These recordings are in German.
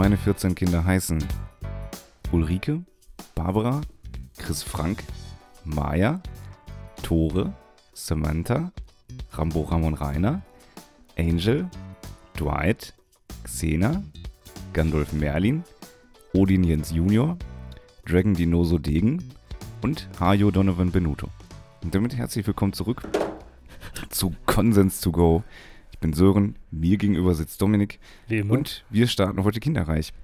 Meine 14 Kinder heißen Ulrike, Barbara, Chris Frank, Maya, Tore, Samantha, Rambo Ramon Rainer, Angel, Dwight, Xena, Gandalf Merlin, Odin Jens Junior, Dragon Dinoso Degen und Hajo Donovan Benuto. Und damit herzlich willkommen zurück zu Konsens to Go. Ich bin Sören, mir gegenüber sitzt Dominik Wie immer. und wir starten heute Kinderreich.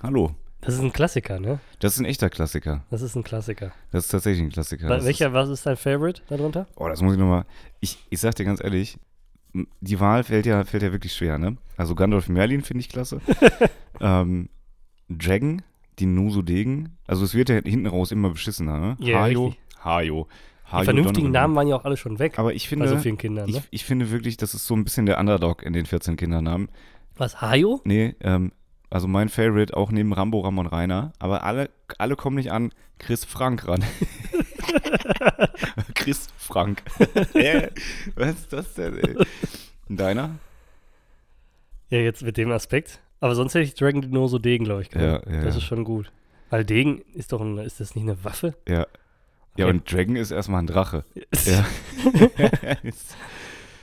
Hallo, das ist ein Klassiker, ne? das ist ein echter Klassiker. Das ist ein Klassiker. Das ist tatsächlich ein Klassiker. Wa- Das Welcher, was ist dein Favorite darunter? Ist, oh, das muss ich nochmal. Ich, ich sag dir ganz ehrlich, m- die Wahl fällt ja, fällt ja wirklich schwer, ne? Also Gandalf Merlin finde ich klasse. ähm, Dragon, die Nuso Degen. Also es wird ja hinten raus immer beschissener, ne? Ja, Hajo. richtig. Hajo. Die vernünftigen. Namen waren ja auch alle schon weg. Aber ich bei finde, so vielen Kindern, ich, ne? ich finde wirklich, das ist so ein bisschen der Underdog in den 14 Kindernamen. Was, Hajo? Nee, ähm, also mein Favorite auch neben Rambo, Ramon Rainer. Aber alle, alle kommen nicht an Chris Frank ran. Chris Frank. Äh, Was ist das denn, ey? Deiner? Ja, jetzt mit dem Aspekt. Aber sonst hätte ich Dragon Dinoso Degen, glaube ich, genommen. Ja, ja, Das ist schon gut. Weil Degen ist doch ein, ist das nicht eine Waffe? Ja. Ja, Okay. und Dragon ist erstmal ein Drache. Ja.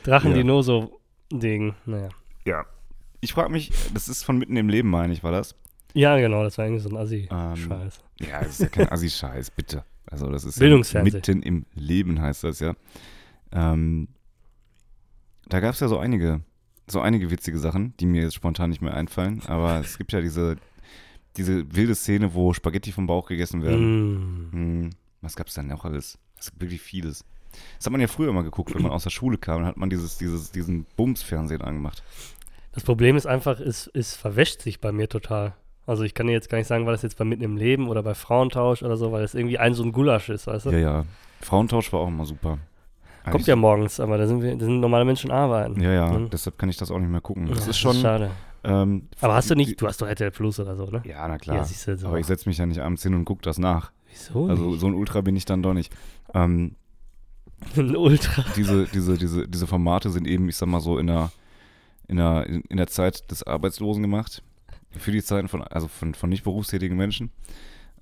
Drachen Ja. Dinoso Degen, naja. ja. Ich frage mich, das ist von mitten im Leben, meine ich, war das? Ja, genau, das war irgendwie so ein Ähm, Assi-Scheiß. Ja, das ist ja kein Assi-Scheiß, bitte. Also das ist ja mitten im Leben, heißt das ja. Ähm, da gab es ja so einige, so einige witzige Sachen, die mir jetzt spontan nicht mehr einfallen. Aber es gibt ja diese, diese wilde Szene, wo Spaghetti vom Bauch gegessen werden. Mm. Hm, was gab es denn noch alles? Es gibt wirklich vieles. Das hat man ja früher mal geguckt, wenn man aus der Schule kam, dann hat man dieses, dieses, diesen Bums-Fernsehen angemacht. Das Problem ist einfach, es, es verwäscht sich bei mir total. Also ich kann dir jetzt gar nicht sagen, war das jetzt bei Mitten im Leben oder bei Frauentausch oder so, weil es irgendwie ein so ein Gulasch ist, weißt du? Ja, ja. Frauentausch war auch immer super. Kommt Eigentlich- ja morgens, aber da sind wir, da sind normale Menschen arbeiten. Ja, ja, Mhm. deshalb kann ich das auch nicht mehr gucken. Das Ja, ist schon. schade. Ähm, Aber hast du nicht, du hast doch RTL Plus oder so, ne? Ja, na klar. Ja, so. Aber ich setze mich ja nicht abends hin und gucke das nach. Wieso? Also so ein Ultra bin ich dann doch nicht. Ähm, ein Ultra. diese, diese, diese, diese Formate sind eben, ich sag mal so, in der, in der, in der Zeit des Arbeitslosen gemacht. Für die Zeiten von, also von, von nicht berufstätigen Menschen.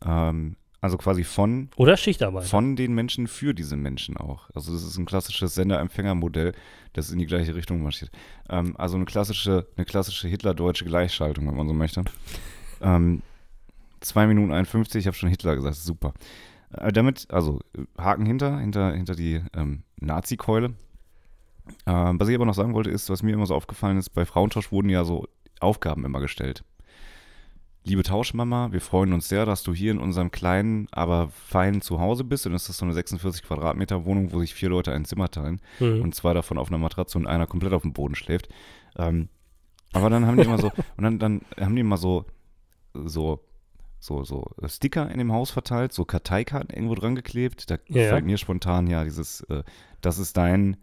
Ähm, also quasi von, Oder Schichtarbeit. von den Menschen für diese Menschen auch. Also das ist ein klassisches Sender-Empfänger-Modell, das in die gleiche Richtung marschiert. Ähm, also eine klassische, eine klassische Hitler-deutsche Gleichschaltung, wenn man so möchte. Ähm, 2 Minuten 51, ich habe schon Hitler gesagt, super. Äh, damit, also Haken hinter, hinter, hinter die ähm, Nazi-Keule. Ähm, was ich aber noch sagen wollte, ist, was mir immer so aufgefallen ist, bei Frauentausch wurden ja so Aufgaben immer gestellt. Liebe Tauschmama, wir freuen uns sehr, dass du hier in unserem kleinen, aber feinen Zuhause bist. Und das ist so eine 46 Quadratmeter Wohnung, wo sich vier Leute ein Zimmer teilen Mhm. und zwei davon auf einer Matratze und einer komplett auf dem Boden schläft. Ähm, aber dann haben die immer so, und dann, dann haben die immer so, so, so, so Sticker in dem Haus verteilt, so Karteikarten irgendwo dran geklebt. Da Ja, ja. fällt mir spontan ja dieses, äh, das ist dein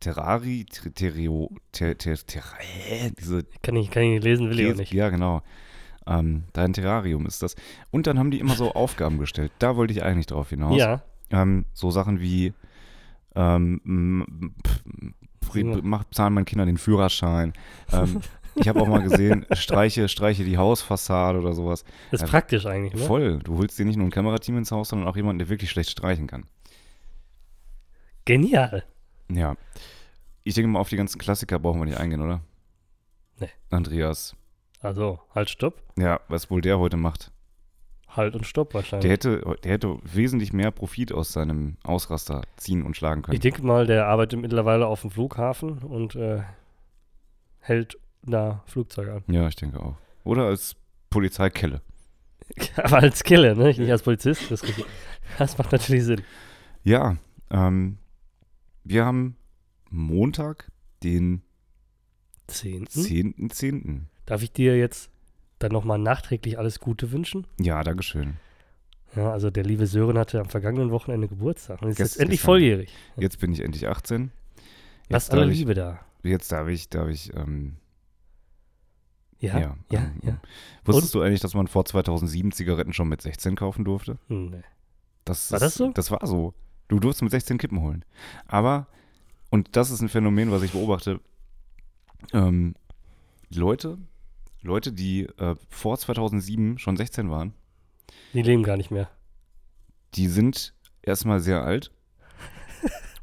Terrari, Ter- Terrio, ter, ter, ter, äh, diese kann, ich, kann ich nicht lesen, will ich auch nicht. Ja, genau. Ähm, dein Terrarium ist das. Und dann haben die immer so Aufgaben gestellt. Da wollte ich eigentlich drauf hinaus. Ja, Ähm, so Sachen wie ähm, m- pf, Sing mal. mach, zahlen meinen Kindern den Führerschein. Ähm, ich habe auch mal gesehen, streiche, streiche die Hausfassade oder sowas. das ist Also, praktisch eigentlich, ne? Voll. Du holst dir nicht nur ein Kamerateam ins Haus, sondern auch jemanden, der wirklich schlecht streichen kann. Genial. Ja. Ich denke mal, auf die ganzen Klassiker brauchen wir nicht eingehen, oder? Nee. Andreas. Also, halt, stopp. Ja, was wohl der heute macht? Halt und stopp wahrscheinlich. Der hätte, der hätte wesentlich mehr Profit aus seinem Ausraster ziehen und schlagen können. Ich denke mal, der arbeitet mittlerweile auf dem Flughafen und äh, hält da Flugzeuge an. ja, ich denke auch. Oder als Polizeikelle. Aber als Killer, ne? Nicht als Polizist. Das, das macht natürlich Sinn. Ja, ähm, wir haben Montag, den Zehnten. 10.10. Darf ich dir jetzt dann nochmal nachträglich alles Gute wünschen? Ja, Dankeschön. Ja, also der liebe Sören hatte am vergangenen Wochenende Geburtstag und ist Gest- jetzt endlich gestern. volljährig. Jetzt bin ich endlich 18. Lass Jetzt alle darf ich, Liebe da. jetzt darf ich, darf ich, ähm, Ja, ja. ja, ähm, ja. Wusstest du eigentlich, dass man vor 2007 Zigaretten schon mit 16 kaufen durfte? Nee. Das War ist, das so? Das war so. Du durfst mit 16 Kippen holen. Aber, und das ist ein Phänomen, was ich beobachte, ähm, Leute Leute, die äh, vor 2007 schon 16 waren, Die leben gar nicht mehr. die sind erstmal sehr alt.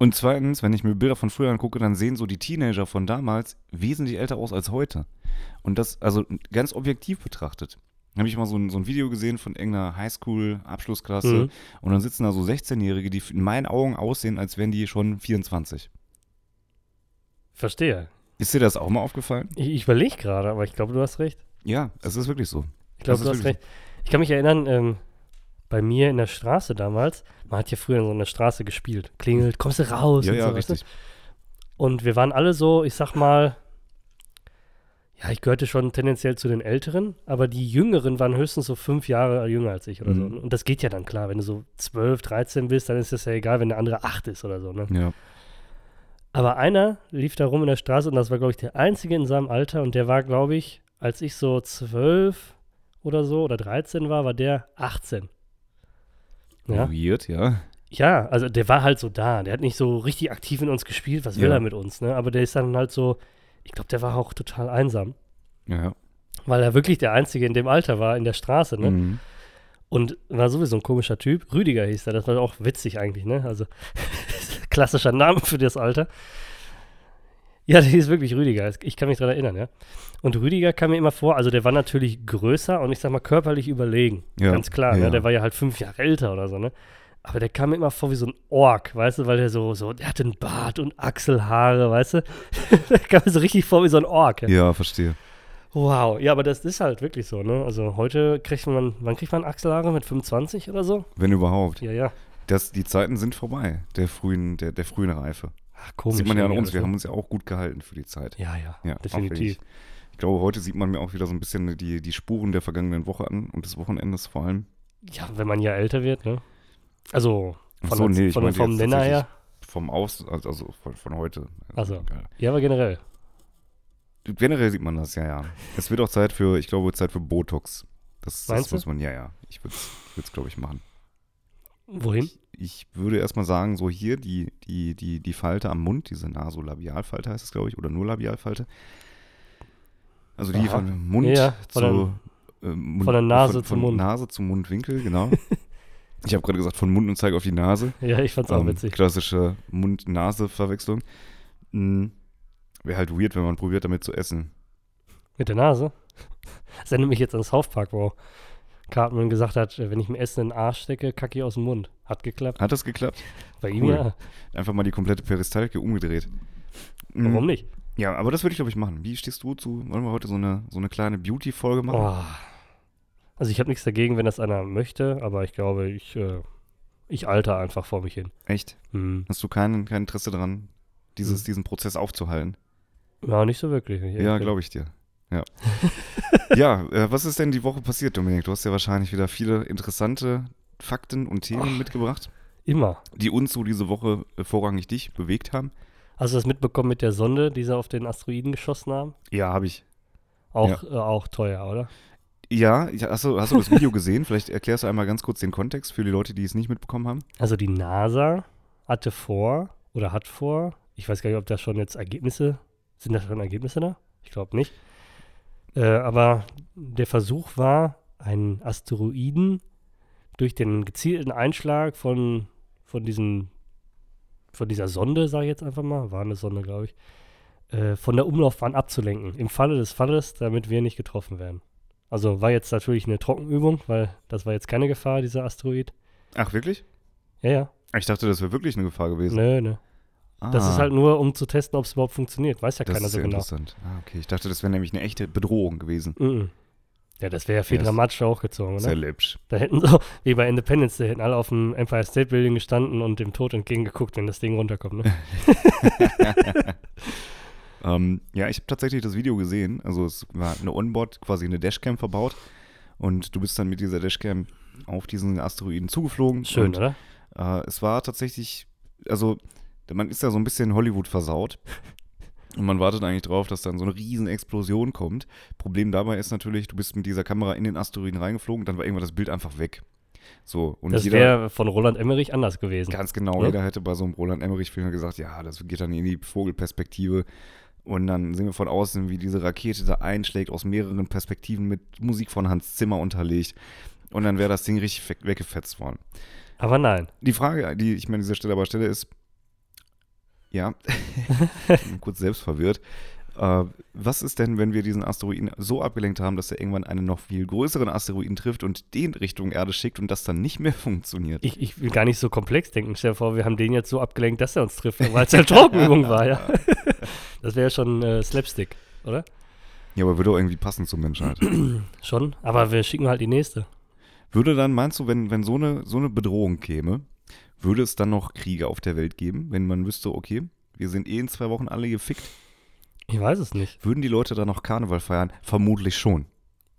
Und zweitens, wenn ich mir Bilder von früher angucke, dann sehen so die Teenager von damals wesentlich älter aus als heute. Und das, also ganz objektiv betrachtet. habe ich mal so ein, so ein Video gesehen von irgendeiner Highschool-Abschlussklasse Mhm. und dann sitzen da so 16-Jährige, die in meinen Augen aussehen, als wären die schon 24. Verstehe. Ist dir das auch mal aufgefallen? Ich, ich überlege gerade, aber ich glaube, du hast recht. Ja, es ist wirklich so. Ich glaube, du hast recht. Ich kann mich erinnern, ähm, bei mir in der Straße damals, man hat ja früher in so einer Straße gespielt. Klingelt, kommst du raus? Ja, und ja, so, richtig. Und wir waren alle so, ich sag mal, ja, ich gehörte schon tendenziell zu den Älteren, aber die Jüngeren waren höchstens so fünf Jahre jünger als ich oder Mhm. so. Und das geht ja dann klar. Wenn du so 12, 13 bist, dann ist das ja egal, wenn der andere acht ist oder so. Ne? Ja. Aber einer lief da rum in der Straße und das war, glaube ich, der einzige in seinem Alter und der war, glaube ich, als ich so 12 oder so oder 13 war, war der 18. Ja. Weird, ja. Ja, also der war halt so da. Der hat nicht so richtig aktiv in uns gespielt. Was will Ja. er mit uns, ne? Aber der ist dann halt so, ich glaube, der war auch total einsam. Ja. Weil er wirklich der Einzige in dem Alter war in der Straße, ne? Mhm. Und war sowieso ein komischer Typ. Rüdiger hieß er. Das war auch witzig eigentlich, ne? Also klassischer Name für das Alter. Ja, der hieß wirklich Rüdiger. Ich kann mich daran erinnern, ja. Und Rüdiger kam mir immer vor, also der war natürlich größer und ich sag mal körperlich überlegen. Ja, Ganz klar, ja. ne? Der war ja halt fünf Jahre älter oder so, ne? Aber der kam mir immer vor wie so ein Ork, weißt du, weil der so, so, der hatte einen Bart und Achselhaare, weißt du? der kam mir so richtig vor wie so ein Ork. Ja. Ja, verstehe. Wow, ja, aber das ist halt wirklich so, ne? Also heute kriegt man, wann kriegt man Achselhaare? Mit 25 oder so? Wenn überhaupt. Ja, ja. Das, die Zeiten sind vorbei, der frühen, der, der frühen Reife. Ach, komisch. sieht man ja an uns, wir haben uns ja auch gut gehalten für die Zeit. Ja, ja, Ja, definitiv. Ich glaube, heute sieht man mir auch wieder so ein bisschen die, die Spuren der vergangenen Woche an und des Wochenendes vor allem. Ja, wenn man ja älter wird, ne? Also, von, so, nee, von, vom Nenner her. Vom Aus, also, also von, von heute. Ach so. egal. Ja, aber generell. Generell sieht man das, ja, ja. Es wird auch Zeit für, ich glaube, Zeit für Botox. Das, das Meinst du? muss man, ja, ja. Ich würde es, glaube ich, machen. Wohin? Ich würde erstmal sagen, so hier die, die, die, die Falte am Mund, diese Nasolabialfalte heißt es, glaube ich, oder nur Labialfalte. Also die Aha. von Mund Ja, von zu äh, Mund, von der Nase von, zum von Mund. Nase zum Mundwinkel, genau. ich habe gerade gesagt, von Mund und zeige auf die Nase. Ja, ich fand's auch Ähm, witzig. Klassische Mund-Nase-Verwechslung. Hm, Wäre halt weird, wenn man probiert, damit zu essen. Mit der Nase. Das erinnert mich jetzt an South Park, wo Cartman gesagt hat, äh, wenn ich mir Essen in den Arsch stecke, kacke ich aus dem Mund. Hat geklappt. Hat das geklappt? Bei ihm cool. ja. Einfach mal die komplette Peristalke umgedreht. Hm, Warum nicht? Ja, aber das würde ich, glaube ich, machen. Wie stehst du zu? Wollen wir heute so eine, so eine kleine Beauty-Folge machen? Oh. Also ich habe nichts dagegen, wenn das einer möchte, aber ich glaube, ich, äh, ich alter einfach vor mich hin. Echt? Hm. Hast du kein, kein Interesse daran, dieses, Hm. diesen Prozess aufzuhalten? Ja, nicht so wirklich. ehrlich Ja, glaube ich dir. Ja. ja, äh, was ist denn die Woche passiert, Dominik? Du hast ja wahrscheinlich wieder viele interessante Fakten und Themen Ach. mitgebracht, Immer. die uns so diese Woche äh, vorrangig dich bewegt haben. Hast du das mitbekommen mit der Sonde, die sie auf den Asteroiden geschossen haben? Ja, habe ich. Auch, äh, auch teuer, oder? Ja, ja, hast, du, hast du das Video gesehen? Vielleicht erklärst du einmal ganz kurz den Kontext für die Leute, die es nicht mitbekommen haben. Also die NASA hatte vor oder hat vor, ich weiß gar nicht, ob da schon jetzt Ergebnisse, sind da schon Ergebnisse da? Ich glaube nicht. Äh, aber der Versuch war, einen Asteroiden durch den gezielten Einschlag von, von diesen, von dieser Sonde, sage ich jetzt einfach mal, war eine Sonde, glaube ich, äh, von der Umlaufbahn abzulenken. Im Falle des Falles, damit wir nicht getroffen werden. Also war jetzt natürlich eine Trockenübung, weil das war jetzt keine Gefahr, dieser Asteroid. Ach, wirklich? Ja, ja. Ich dachte, das wäre wirklich eine Gefahr gewesen. Nö, nö. Das Ah, ist halt nur, um zu testen, ob es überhaupt funktioniert. Weiß ja das keiner ist so sehr genau. interessant. Ah, okay. Ich dachte, das wäre nämlich eine echte Bedrohung gewesen. Mhm. Ja, das wäre ja viel ist- dramatischer hochgezogen, Sehr oder? läppsch. Da hätten so, wie bei Independence, da hätten alle auf dem Empire State Building gestanden und dem Tod entgegengeguckt, wenn das Ding runterkommt, ne? Ähm, ja, ich habe tatsächlich das Video gesehen. Also es war eine Onboard, quasi eine Dashcam verbaut. Und du bist dann mit dieser Dashcam auf diesen Asteroiden zugeflogen. Schön, und, oder? Äh, es war tatsächlich, also man ist ja so ein bisschen Hollywood versaut. Und man wartet eigentlich drauf, dass dann so eine riesen Explosion kommt. Problem dabei ist natürlich, du bist mit dieser Kamera in den Asteroiden reingeflogen, dann war irgendwann das Bild einfach weg. So, und Das wäre von Roland Emmerich anders gewesen. Ganz genau, Ne? jeder hätte bei so einem Roland Emmerich-Film gesagt, ja, das geht dann in die Vogelperspektive. Und dann sehen wir von außen, wie diese Rakete da einschlägt, aus mehreren Perspektiven mit Musik von Hans Zimmer unterlegt. Und dann wäre das Ding richtig weg- weggefetzt worden. Aber nein. Die Frage, die ich mir an dieser Stelle aber stelle, ist, ja, ich bin kurz selbst verwirrt. Äh, was ist denn, wenn wir diesen Asteroiden so abgelenkt haben, dass er irgendwann einen noch viel größeren Asteroiden trifft und den Richtung Erde schickt und das dann nicht mehr funktioniert? Ich, ich will gar nicht so komplex denken. Stell dir vor, wir haben den jetzt so abgelenkt, dass er uns trifft, weil es halt Trockenübung war, ja. Das wäre ja schon äh, Slapstick, oder? Ja, aber würde auch irgendwie passen zur Menschheit. Schon. Aber wir schicken halt die nächste. Würde dann, meinst du, wenn, wenn so, eine, so eine Bedrohung käme, würde es dann noch Kriege auf der Welt geben, wenn man wüsste, okay, wir sind eh in zwei Wochen alle gefickt? Ich weiß es nicht. Würden die Leute dann noch Karneval feiern? Vermutlich schon.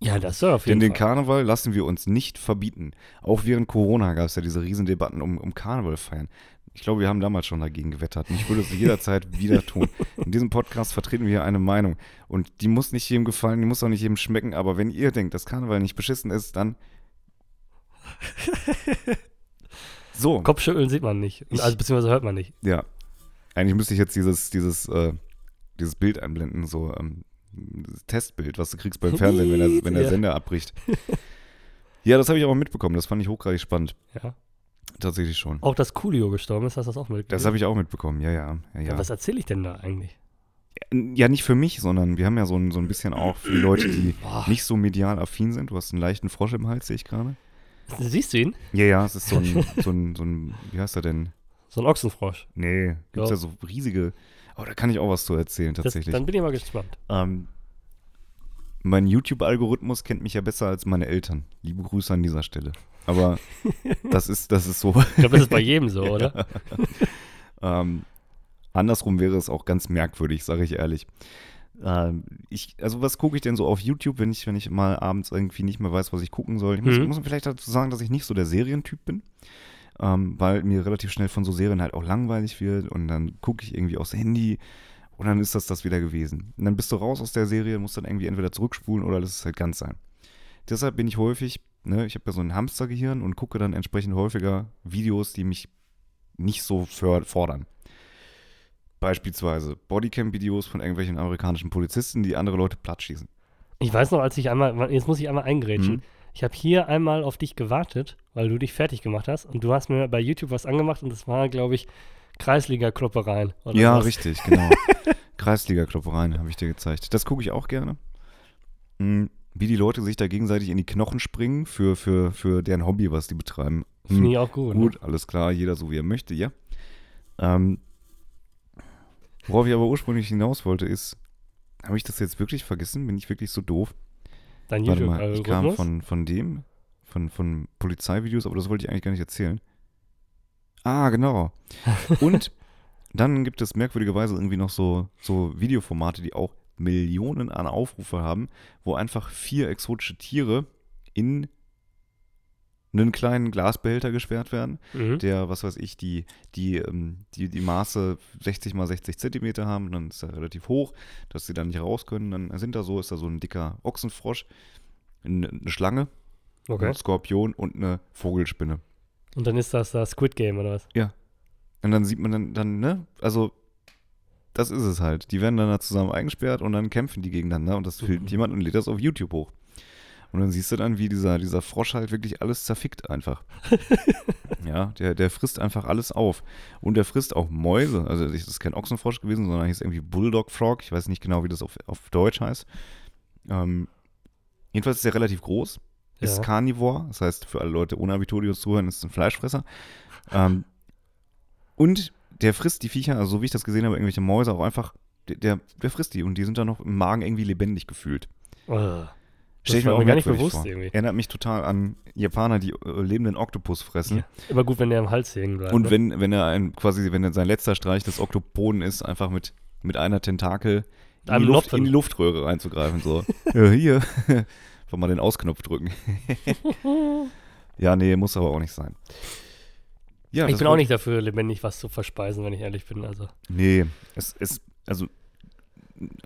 Ja, das soll auf Denn jeden den Fall. Karneval lassen wir uns nicht verbieten. Auch während Corona gab es ja diese Riesendebatten um, um Karneval feiern. Ich glaube, wir haben damals schon dagegen gewettert. Und ich würde es jederzeit wieder tun. In diesem Podcast vertreten wir hier eine Meinung. Und die muss nicht jedem gefallen, die muss auch nicht jedem schmecken. Aber wenn ihr denkt, dass Karneval nicht beschissen ist, dann. So. Kopfschütteln sieht man nicht. Ich- Also beziehungsweise hört man nicht. Ja. Eigentlich müsste ich jetzt dieses, dieses, äh, dieses Bild einblenden, so ähm, Testbild, was du kriegst beim Fernsehen, wenn der, wenn der Ja. Sender abbricht. Ja, das habe ich aber mitbekommen. Das fand ich hochgradig spannend. Ja. Tatsächlich schon. Auch dass Coolio gestorben ist, hast du das auch mitgekriegt? Das habe ich auch mitbekommen, ja, ja. Ja, ja. ja. Was erzähle ich denn da eigentlich? ja, nicht für mich, sondern wir haben ja so ein, so ein bisschen auch für die Leute, die Boah. nicht so medial affin sind. Du hast einen leichten Frosch im Hals, sehe ich gerade. Siehst du ihn? Ja, ja, es ist so ein, so ein, so ein, wie heißt er denn? So ein Ochsenfrosch. Nee, gibt es Ja. ja so riesige, oh, da kann ich auch was zu erzählen, Das, tatsächlich. dann bin ich mal gespannt. Ähm, mein YouTube-Algorithmus kennt mich ja besser als meine Eltern. Liebe Grüße an dieser Stelle. Aber das ist, das ist so. Ich glaube, das ist bei jedem so, oder? Ähm, andersrum wäre es auch ganz merkwürdig, sage ich ehrlich. Ähm, ich, also was gucke ich denn so auf YouTube, wenn ich, wenn ich mal abends irgendwie nicht mehr weiß, was ich gucken soll? Ich muss, Mhm. muss vielleicht dazu sagen, dass ich nicht so der Serientyp bin, ähm, weil mir relativ schnell von so Serien halt auch langweilig wird und dann gucke ich irgendwie aufs Handy und dann ist das das wieder gewesen. Und dann bist du raus aus der Serie, musst dann irgendwie entweder zurückspulen oder lässt es halt ganz sein. Deshalb bin ich häufig, ne, ich habe ja so ein Hamstergehirn und gucke dann entsprechend häufiger Videos, die mich nicht so för- fordern. Beispielsweise Bodycam-Videos von irgendwelchen amerikanischen Polizisten, die andere Leute plattschießen. Ich weiß noch, als ich einmal, jetzt muss ich einmal eingrätschen. Mhm. Ich habe hier einmal auf dich gewartet, weil du dich fertig gemacht hast und du hast mir bei YouTube was angemacht und das war, glaube ich, Kreisliga-Kloppereien. Ja, was. richtig, genau. Kreisliga-Kloppereien habe ich dir gezeigt. Das gucke ich auch gerne. Hm, Wie die Leute sich da gegenseitig in die Knochen springen für, für, für deren Hobby, was die betreiben. Hm, Finde ich auch gut. Gut, alles klar, jeder so wie er möchte, ja. Ähm, worauf ich aber ursprünglich hinaus wollte, ist, habe ich das jetzt wirklich vergessen? Bin ich wirklich so doof? Dein Warte mal, ich kam von, von dem, von, von Polizeivideos, aber das wollte ich eigentlich gar nicht erzählen. Ah, genau. Und dann gibt es merkwürdigerweise irgendwie noch so, so Videoformate, die auch Millionen an Aufrufe haben, wo einfach vier exotische Tiere in einen kleinen Glasbehälter gesperrt werden, Mhm. der, was weiß ich, die, die, ähm, die, die Maße 60 mal 60 Zentimeter haben, dann ist er relativ hoch, dass sie dann nicht raus können. Dann sind da so, ist da so ein dicker Ochsenfrosch, eine, eine Schlange, Okay. ein Skorpion und eine Vogelspinne. Und dann ist das das Squid Game oder was? Und dann sieht man dann, dann, ne, also das ist es halt. Die werden dann da zusammen eingesperrt und dann kämpfen die gegeneinander und das filmt Mhm. jemand und lädt das auf YouTube hoch. Und dann siehst du dann, wie dieser, dieser Frosch halt wirklich alles zerfickt einfach. ja, der, der frisst einfach alles auf. Und der frisst auch Mäuse. Also das ist kein Ochsenfrosch gewesen, sondern hieß irgendwie Bulldog Frog. Ich weiß nicht genau, wie das auf, auf Deutsch heißt. Ähm, jedenfalls ist er relativ groß. Ist Ja. Carnivore. Das heißt, für alle Leute ohne Abitur, die uns zuhören, ist ein Fleischfresser. Ähm, und der frisst die Viecher, also so wie ich das gesehen habe, irgendwelche Mäuse auch einfach, der, der, der frisst die und die sind dann noch im Magen irgendwie lebendig gefühlt. Oh. Stell ich mir auch gar nicht bewusst vor. irgendwie. Erinnert mich total an Japaner, die äh, lebenden Oktopus fressen. Ja. Immer gut, wenn der im Hals hängen bleibt. Und ne? wenn, wenn er ein, quasi, wenn er sein letzter Streich des Oktopoden ist, einfach mit, mit einer Tentakel in die, Luft, in die Luftröhre reinzugreifen. So, ja, hier. Einfach mal den Ausknopf drücken. ja, nee, muss aber auch nicht sein. Ja, ich bin auch nicht dafür, lebendig was zu verspeisen, wenn ich ehrlich bin. Also. Nee, es ist, also,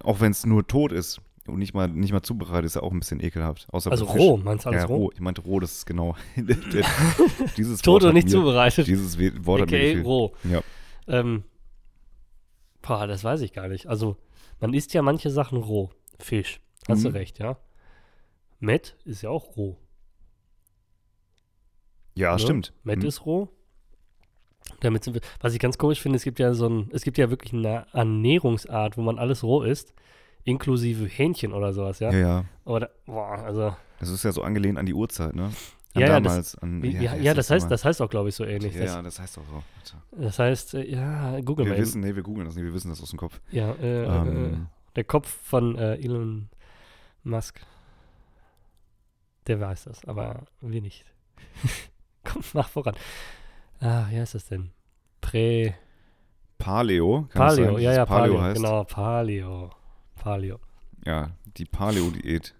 auch wenn es nur tot ist und nicht mal, nicht mal zubereitet, ist ja auch ein bisschen ekelhaft. Außer Also roh, meinst du alles ja, roh? roh. Ich meinte roh, das ist genau. Dieses Tot und nicht mir, zubereitet. Dieses Wort hat mir roh. Ja. Ähm, boah, das weiß ich gar nicht. Also, Man isst ja manche Sachen roh. Fisch. Hast du Mhm. recht, ja. Met ist ja auch roh. Ja, ne? stimmt. Met Hm. ist roh. Damit sind wir, was ich ganz komisch finde, es gibt ja so ein, es gibt ja wirklich eine Ernährungsart, wo man alles roh isst, inklusive Hähnchen oder sowas, ja. Ja, ja. Oder, boah, also, Das ist ja so angelehnt an die Uhrzeit, ne? An Ja, ja, das- damals. an, ja, ja, das heißt, nochmal? das heißt auch, glaube ich, so ähnlich. Ja, das, das heißt auch so. Das heißt, äh, ja, google Wir mal. eben. wissen, nee, wir googeln das nicht, wir wissen das aus dem Kopf. Ja, äh, äh, Ähm, der Kopf von äh, Elon Musk, der weiß das, aber wir nicht. Komm, mach voran. Ah, wie heißt das denn? Prä, Paleo, Paleo, ja, ja, Paleo Paleo, heißt. genau, Paleo, Paleo. Ja, die Paleo-Diät.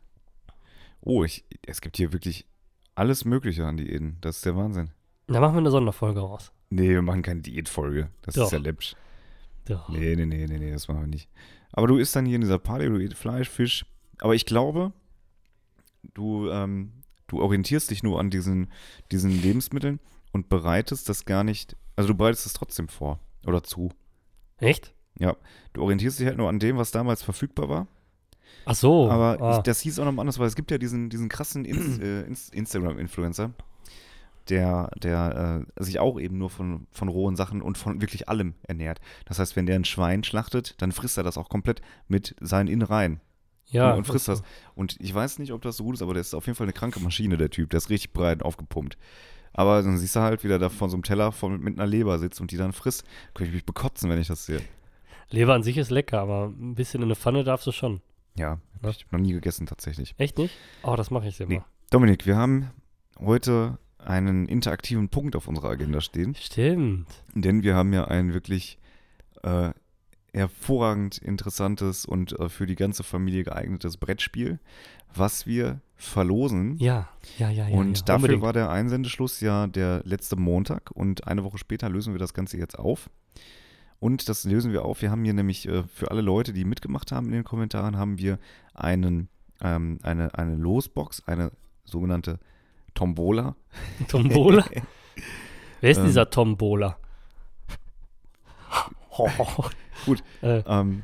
Oh, ich, es gibt hier wirklich alles Mögliche an Diäten. Das ist der Wahnsinn. Da machen wir eine Sonderfolge raus. Nee, wir machen keine Diätfolge. Das Doch. ist ja läppsch. Doch. Nee, nee, nee, nee, nee, das machen wir nicht. Aber du isst dann hier in dieser Paleo, du isst Fleisch, Fisch. Aber ich glaube, du, ähm, du orientierst dich nur an diesen, diesen Lebensmitteln und bereitest das gar nicht, also du bereitest es trotzdem vor oder zu. Echt? Du orientierst dich halt nur an dem, was damals verfügbar war. Ach so. Aber ah. ich, das hieß auch noch mal anders, weil es gibt ja diesen, diesen krassen Ins, äh, Ins, Instagram-Influencer, der, der äh, sich auch eben nur von, von rohen Sachen und von wirklich allem ernährt. Das heißt, wenn der ein Schwein schlachtet, dann frisst er das auch komplett mit seinen Innereien ja, und frisst das. Und ich weiß nicht, ob das so gut ist, aber der ist auf jeden Fall eine kranke Maschine, der Typ. Der ist richtig breit aufgepumpt. Aber dann siehst du halt, wie der da vor so einem Teller voll mit einer Leber sitzt und die dann frisst. Könnte ich mich bekotzen, wenn ich das sehe. Leber an sich ist lecker, aber ein bisschen in eine Pfanne darfst du schon. Ja, Ja. ich habe noch nie gegessen tatsächlich. Echt nicht? Oh, das mache ich immer. Nee. Dominik, wir haben heute einen interaktiven Punkt auf unserer Agenda stehen, Stimmt. denn wir haben ja ein wirklich äh, hervorragend interessantes und äh, für die ganze Familie geeignetes Brettspiel, was wir verlosen. Ja, ja, ja, ja. und ja. dafür Unbedingt. war der Einsendeschluss ja der letzte Montag und eine Woche später lösen wir das Ganze jetzt auf. Und das lösen wir auf. Wir haben hier nämlich äh, für alle Leute, die mitgemacht haben in den Kommentaren, haben wir einen, ähm, eine, eine Losbox, eine sogenannte Tombola. Tombola? Wer ist Ähm. dieser Tombola? Gut. Äh, Ähm,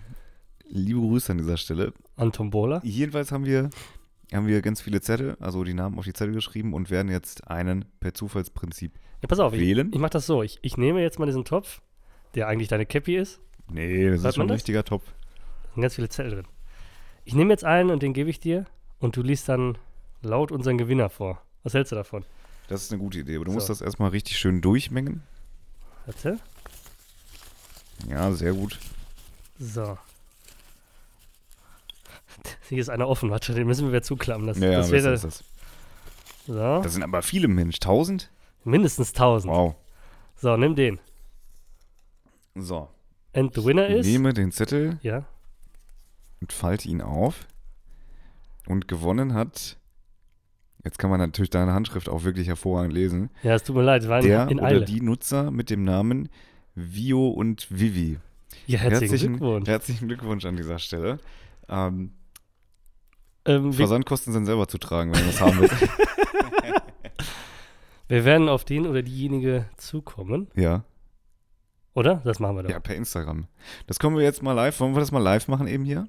liebe Grüße an dieser Stelle. an Tombola? Jedenfalls haben wir, haben wir ganz viele Zettel, also die Namen auf die Zettel geschrieben und werden jetzt einen per Zufallsprinzip Ja, pass auf, ich, wählen. ich mache das so. Ich, ich nehme jetzt mal diesen Topf, der eigentlich deine Cappy ist. Nee, das Hört ist schon ein das? richtiger Topf. Da sind ganz viele Zettel drin. Ich nehme jetzt einen und den gebe ich dir und du liest dann laut unseren Gewinner vor. Was hältst du davon? Das ist eine gute Idee, aber du So. musst das erstmal richtig schön durchmengen. Warte. Ja, sehr gut. So. Hier ist einer offen, warte, den müssen wir wieder zuklappen. Das, Ja, ja, das das wäre ist das. so, Das sind aber viele Mensch. 1000? mindestens 1000. Wow. So, nimm den. So. And the winner Ich ist. nehme den Zettel Ja. und falte ihn auf. Und gewonnen hat. Jetzt kann man natürlich deine Handschrift auch wirklich hervorragend lesen. Ja, es tut mir leid, es war in, Der in oder Eile. die Nutzer mit dem Namen Vio und Vivi. ja, herzlichen, herzlichen, Glückwunsch. herzlichen Glückwunsch an dieser Stelle. Ähm, Ähm, Versandkosten sind selber zu tragen, wenn du das haben willst. wir werden auf den oder diejenige zukommen, ja. Oder? Das machen wir doch. ja, per Instagram. Das können wir jetzt mal live. Wollen wir das mal live machen eben hier?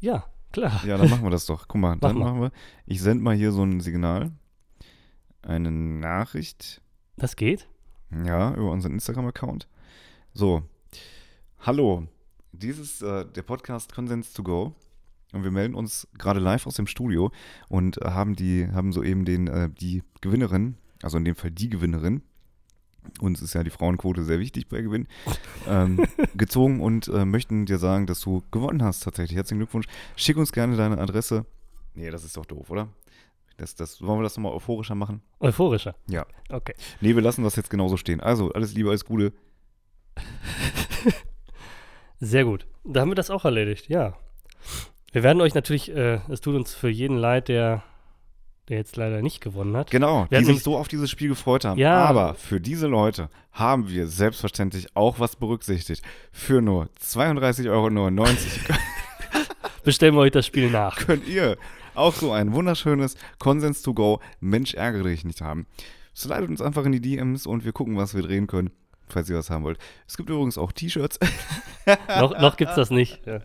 Ja, klar. Ja, dann machen wir das doch. Guck mal, dann mal. machen wir. Ich sende mal hier so ein Signal. Eine Nachricht. Das geht. Ja, über unseren Instagram-Account. So. Hallo. Dies ist äh, der Podcast Consens to Go. Und wir melden uns gerade live aus dem Studio und äh, haben die, haben soeben den, äh, die Gewinnerin, also in dem Fall die Gewinnerin, uns ist ja die Frauenquote sehr wichtig bei Gewinn, ähm, gezogen und äh, möchten dir sagen, dass du gewonnen hast tatsächlich. Herzlichen Glückwunsch. Schick uns gerne deine Adresse. Nee, das ist doch doof, oder? Das, das, wollen wir das nochmal euphorischer machen? Euphorischer. Ja. Okay. Nee, wir lassen das jetzt genauso stehen. Also, alles Liebe, alles Gute. Sehr gut. Da haben wir das auch erledigt, ja. Wir werden euch natürlich, äh, es tut uns für jeden leid, der, der jetzt leider nicht gewonnen hat. Genau, Wir die sich so auf dieses Spiel gefreut haben. Ja. Aber für diese Leute haben wir selbstverständlich auch was berücksichtigt. Für nur 32,99 Euro Bestellen wir euch das Spiel nach. könnt ihr auch so ein wunderschönes Konsens to go Mensch ärgere dich nicht haben. Slidet uns einfach in die DMs und wir gucken, was wir drehen können. falls ihr was haben wollt. Es gibt übrigens auch T-Shirts. noch noch gibt es das nicht. Ja.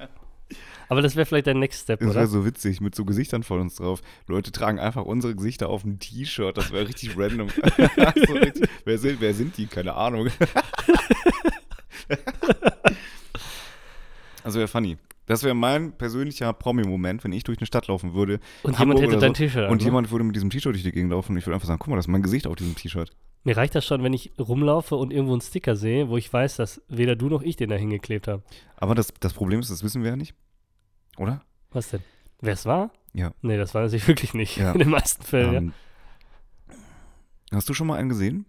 Aber das wäre vielleicht dein Next Step, Das oder? wäre so witzig, mit so Gesichtern von uns drauf. Leute tragen einfach unsere Gesichter auf ein T-Shirt. Das wäre richtig random. so richtig, wer, sind, wer sind die? Keine Ahnung. also wäre funny. Das wäre mein persönlicher Promi-Moment, wenn ich durch eine Stadt laufen würde. Und Hamburg jemand hätte dein so, T-Shirt Und ne? jemand würde mit diesem T-Shirt durch die Gegend laufen und ich würde einfach sagen, guck mal, das ist mein Gesicht auf diesem T-Shirt. Mir reicht das schon, wenn ich rumlaufe und irgendwo einen Sticker sehe, wo ich weiß, dass weder du noch ich den da hingeklebt habe. Aber das, das Problem ist, das wissen wir ja nicht. Oder? Was denn? Wer es war? Ja. Nee, das weiß ich wirklich nicht. Ja. In den meisten Fällen, Ähm, Hast du schon mal einen gesehen?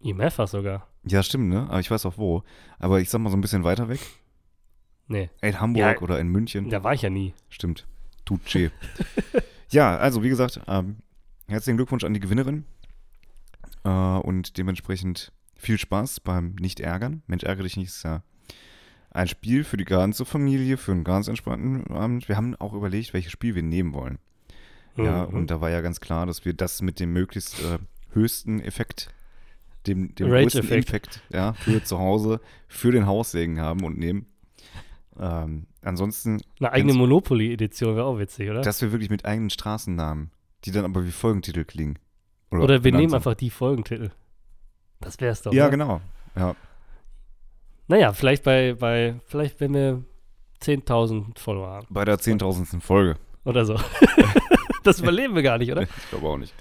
ja. Mehrfach sogar. Ja, stimmt, ne? Aber ich weiß auch wo. Aber ich sag mal so ein bisschen weiter weg. Nee, In Hamburg Ja. oder in München. da war ich ja nie. Stimmt. Tutsche. ja, also wie gesagt, ähm, herzlichen Glückwunsch an die Gewinnerin. Äh, und dementsprechend viel Spaß beim Nicht-Ärgern. Mensch, ärgere dich nicht, ist ja ein Spiel für die ganze Familie, für einen ganz entspannten Abend. Wir haben auch überlegt, welches Spiel wir nehmen wollen. Ja, Mhm. und da war ja ganz klar, dass wir das mit dem möglichst äh, höchsten Effekt, dem, dem größten Effekt, ja, für zu Hause, für den Haussegen haben und nehmen. Ähm, ansonsten, Eine eigene Monopoly-Edition wäre auch witzig, oder? dass wir wirklich mit eigenen Straßennamen, die dann aber wie Folgentitel klingen. oder wir benannt nehmen einfach die Folgentitel. Das wär's doch. Ja, oder? genau. Ja, Naja, vielleicht bei, bei, vielleicht wenn wir 10.000 Follower haben bei der 10.000. Folge. oder so. das überleben wir gar nicht, oder? Ich glaube auch nicht.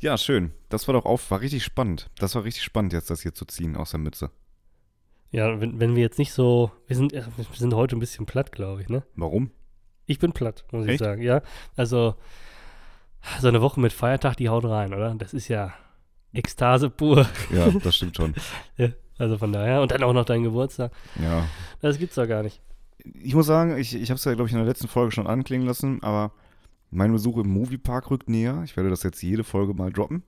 Ja, schön. Das war doch auf, war richtig spannend. Das war richtig spannend, jetzt das hier zu ziehen aus der Mütze. Ja, wenn, wenn wir jetzt nicht so, wir sind, ja, wir sind heute ein bisschen platt, glaube ich, ne? Warum? Ich bin platt, muss ich Echt? sagen, ja. Also, so eine Woche mit Feiertag, die haut rein, oder? Das ist ja Ekstase pur. Ja, das stimmt schon. Ja, also von daher. Und dann auch noch dein Geburtstag. Ja. Das gibt's doch gar nicht. Ich muss sagen, ich, ich habe es ja, glaube ich, in der letzten Folge schon anklingen lassen, aber mein Besuch im Moviepark rückt näher. Ich werde das jetzt jede Folge mal droppen.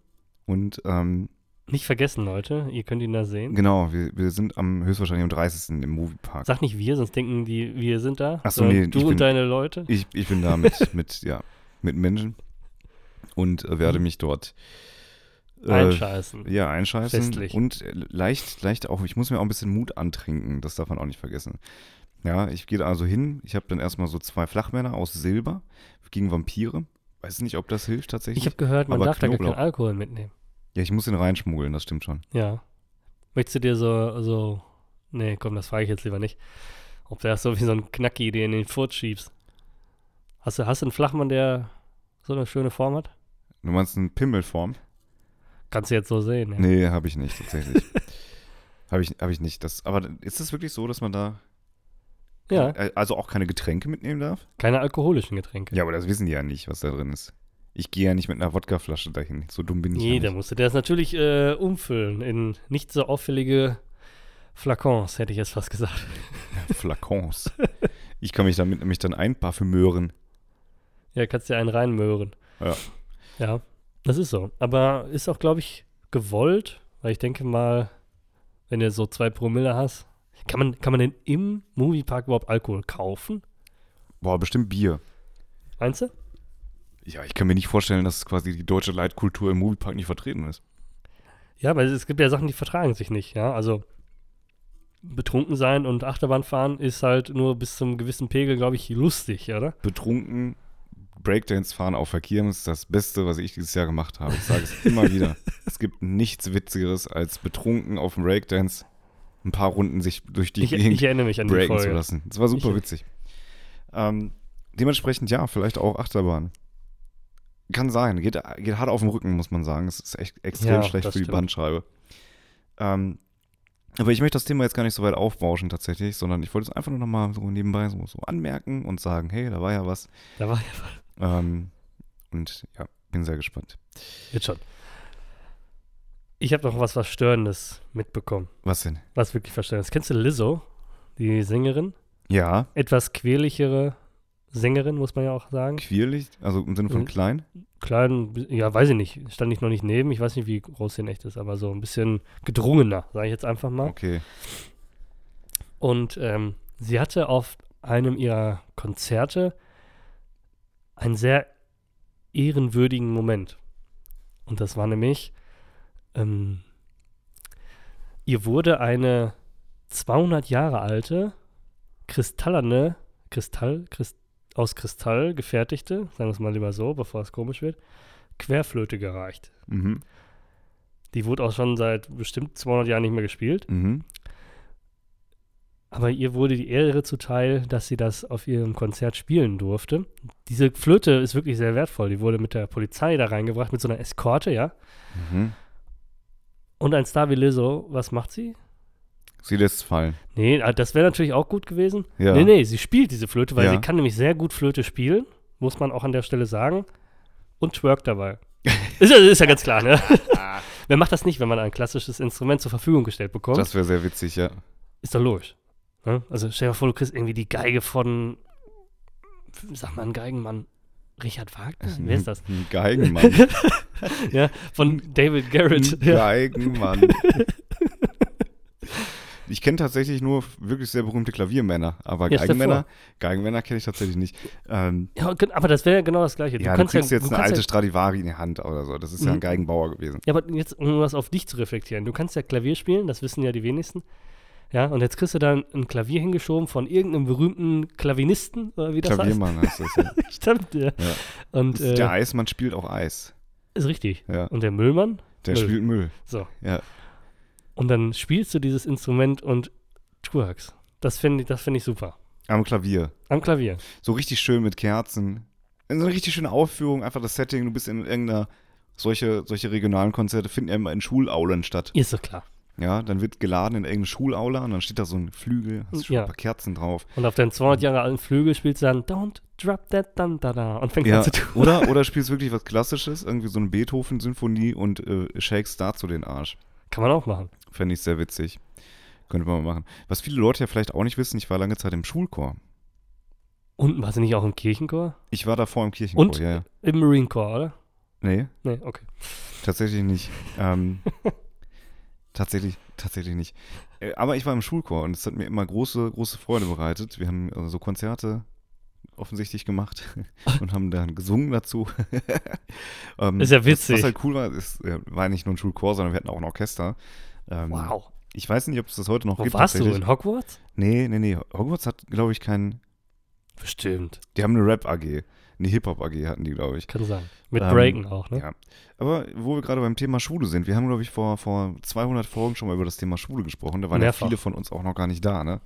Und ähm, Nicht vergessen, Leute. Ihr könnt ihn da sehen. genau, wir, wir sind am höchstwahrscheinlich am 30. im Moviepark. Sag nicht wir, sonst denken die, wir sind da. Ach so, sondern nee, Du bin- und deine Leute. Ich, ich bin da mit, mit, ja, mit Menschen und äh, werde mich dort äh, Einscheißen. Ja, einscheißen. Festlich. Und äh, leicht, leicht auch, ich muss mir auch ein bisschen Mut antrinken, das darf man auch nicht vergessen. Ja, ich gehe da also hin, ich habe dann erstmal so zwei Flachmänner aus Silber gegen Vampire. Weiß nicht, ob das hilft tatsächlich. Ich habe gehört, man darf da gar Knoblauch. keinen Alkohol mitnehmen. ja, ich muss den reinschmuggeln, das stimmt schon. Ja. Möchtest du dir so, so, nee, komm, das frage ich jetzt lieber nicht. Ob du das so wie so ein Knacki, den in den Furz schiebst. Hast du, hast du einen Flachmann, der so eine schöne Form hat? Du meinst eine Pimmelform? Kannst du jetzt so sehen. Ja. Nee, habe ich nicht, tatsächlich. habe ich, hab ich nicht. Das, aber ist es wirklich so, dass man da ja, äh, also auch keine Getränke mitnehmen darf? keine alkoholischen Getränke. Ja, aber das wissen die ja nicht, was da drin ist. Ich gehe ja nicht mit einer Wodkaflasche dahin. So dumm bin ich Nee, ja da nicht. musst du das natürlich äh, umfüllen in nicht so auffällige Flakons, hätte ich jetzt fast gesagt. Flakons. Ich kann mich damit nämlich dann einparfümören. Ja, kannst dir einen reinmöhren. Ja. Ja, das ist so. Aber ist auch, glaube ich, gewollt, weil ich denke mal, wenn du so zwei Promille hast, kann man, kann man denn im Moviepark überhaupt Alkohol kaufen? Boah, bestimmt Bier. Meinst du? Ja, ich kann mir nicht vorstellen, dass quasi die deutsche Leitkultur im Moviepark nicht vertreten ist. Ja, weil es gibt ja Sachen, die vertragen sich nicht, ja. Also betrunken sein und Achterbahn fahren ist halt nur bis zum gewissen Pegel, glaube ich, lustig, oder? Betrunken Breakdance fahren auf Verkehr ist das Beste, was ich dieses Jahr gemacht habe. Ich sage es immer wieder. Es gibt nichts Witzigeres, als betrunken auf dem Breakdance ein paar Runden sich durch die Ich, Gegend ich erinnere mich an die breaken zu lassen. Das war super Ich- witzig. Ähm, dementsprechend ja, vielleicht auch Achterbahn. Kann sein. Geht, geht hart auf den Rücken, muss man sagen. Es ist echt extrem Ja, schlecht für die stimmt. Bandscheibe. Ähm, aber ich möchte das Thema jetzt gar nicht so weit aufbauschen tatsächlich, sondern ich wollte es einfach nur nochmal so nebenbei so, so anmerken und sagen, hey, da war ja was. Da war ja Ähm, und ja, bin sehr gespannt. jetzt schon. Ich habe noch was Verstörendes mitbekommen. Was denn? Was wirklich Verstörendes. Kennst du Lizzo, die Sängerin? Ja, Etwas quirligere Sängerin, muss man ja auch sagen. quirlig, also im Sinne von klein. Klein, ja, weiß ich nicht. Stand ich noch nicht neben. Ich weiß nicht, wie groß sie in echt ist, aber so ein bisschen gedrungener, sage ich jetzt einfach mal. Okay. Und ähm, sie hatte auf einem ihrer Konzerte einen sehr ehrenwürdigen Moment. Und das war nämlich, ähm, Ihr wurde eine 200 Jahre alte, kristallene, Kristall, Christ, aus Kristall gefertigte, sagen wir es mal lieber so, bevor es komisch wird, Querflöte gereicht. Mhm. Die wurde auch schon seit bestimmt 200 Jahren nicht mehr gespielt. Mhm. Aber ihr wurde die Ehre zuteil, dass sie das auf ihrem Konzert spielen durfte. Diese Flöte ist wirklich sehr wertvoll. Die wurde mit der Polizei da reingebracht, mit so einer Eskorte, ja. Mhm. Und ein Star wie Lizzo, was macht sie? Sie lässt es fallen. Nee, ah, das wäre natürlich auch gut gewesen. Ja. Nee, nee, sie spielt diese Flöte, weil Ja. sie kann nämlich sehr gut Flöte spielen, muss man auch an der Stelle sagen. Und twerk dabei. ist, ja, ist ja ganz klar, ne? Wer macht das nicht, wenn man ein klassisches Instrument zur Verfügung gestellt bekommt? Das wäre sehr witzig, ja. ist doch logisch. Ne? Also stell dir mal vor, du kriegst irgendwie die Geige von, sag mal, ein Geigenmann. Richard Wagner? Wer ist das? Ein Geigenmann. Ja, von David Garrett. Ein Ja. Geigenmann. Ich kenne tatsächlich nur wirklich sehr berühmte Klaviermänner, aber Ja, Geigenmänner, Geigenmänner kenne ich tatsächlich nicht. Ähm, ja, aber das wäre ja genau das Gleiche. ja, du kriegst jetzt du eine alte ja, Stradivari in die Hand oder so. Das ist ja ein Mhm. Geigenbauer gewesen. ja, aber jetzt, um das auf dich zu reflektieren. Du kannst ja Klavier spielen, das wissen ja die wenigsten. Ja, und jetzt kriegst du dann ein Klavier hingeschoben von irgendeinem berühmten Klavinisten, oder wie das Klaviermann heißt das. Ja. heißt. Stimmt, ja. Ja. Und äh, Der Eismann spielt auch Eis. ist richtig. Ja. Und der Müllmann? Der Müll. spielt Müll. So. Ja. Und dann spielst du dieses Instrument und twerkst. Das finde ich, das find ich super. Am Klavier. Am Klavier. So richtig schön mit Kerzen. So eine richtig schöne Aufführung, einfach das Setting. Du bist in irgendeiner. Solche, solche regionalen Konzerte finden ja immer in Schulaulen statt. Ist doch klar. Ja, dann wird geladen in irgendeine Schulaula und dann steht da so ein Flügel, hast schon Ja. ein paar Kerzen drauf. Und auf deinen 200 Jahre alten Flügel spielst du dann Don't drop that dun da da und fängst Ja, an zu tun. oder, oder spielst wirklich was Klassisches, irgendwie so eine Beethoven-Symphonie und äh, shakes dazu den Arsch. Kann man auch machen. Fände ich sehr witzig. Könnte man mal machen. Was viele Leute ja vielleicht auch nicht wissen, ich war lange Zeit im Schulchor. Und warst du nicht auch im Kirchenchor? Ich war davor im Kirchenchor, Und? ja, ja. Im Marine Corps, oder? Nee, Nee, okay. tatsächlich nicht. Ähm, tatsächlich, tatsächlich nicht. Äh, aber ich war im Schulchor und es hat mir immer große, große Freude bereitet. Wir haben also so Konzerte offensichtlich gemacht und haben dann gesungen dazu. ähm, Ist ja Was, witzig. was halt cool war, ist, äh, war nicht nur ein Schulchor, sondern wir hatten auch ein Orchester. Ähm, Wow. Ich weiß nicht, ob es das heute noch Wo gibt. warst du? In Hogwarts? Nee, nee, nee. Hogwarts hat, glaube ich, keinen. Bestimmt. Die haben eine Rap-AG. Eine Hip-Hop-AG hatten die, glaube ich. Kann sein. Mit Ähm, Breaken auch, ne? Ja. Aber wo wir gerade beim Thema Schule sind, wir haben, glaube ich, vor, vor 200 Folgen schon mal über das Thema Schule gesprochen. Da waren Mehrfach. ja viele von uns auch noch gar nicht da, ne?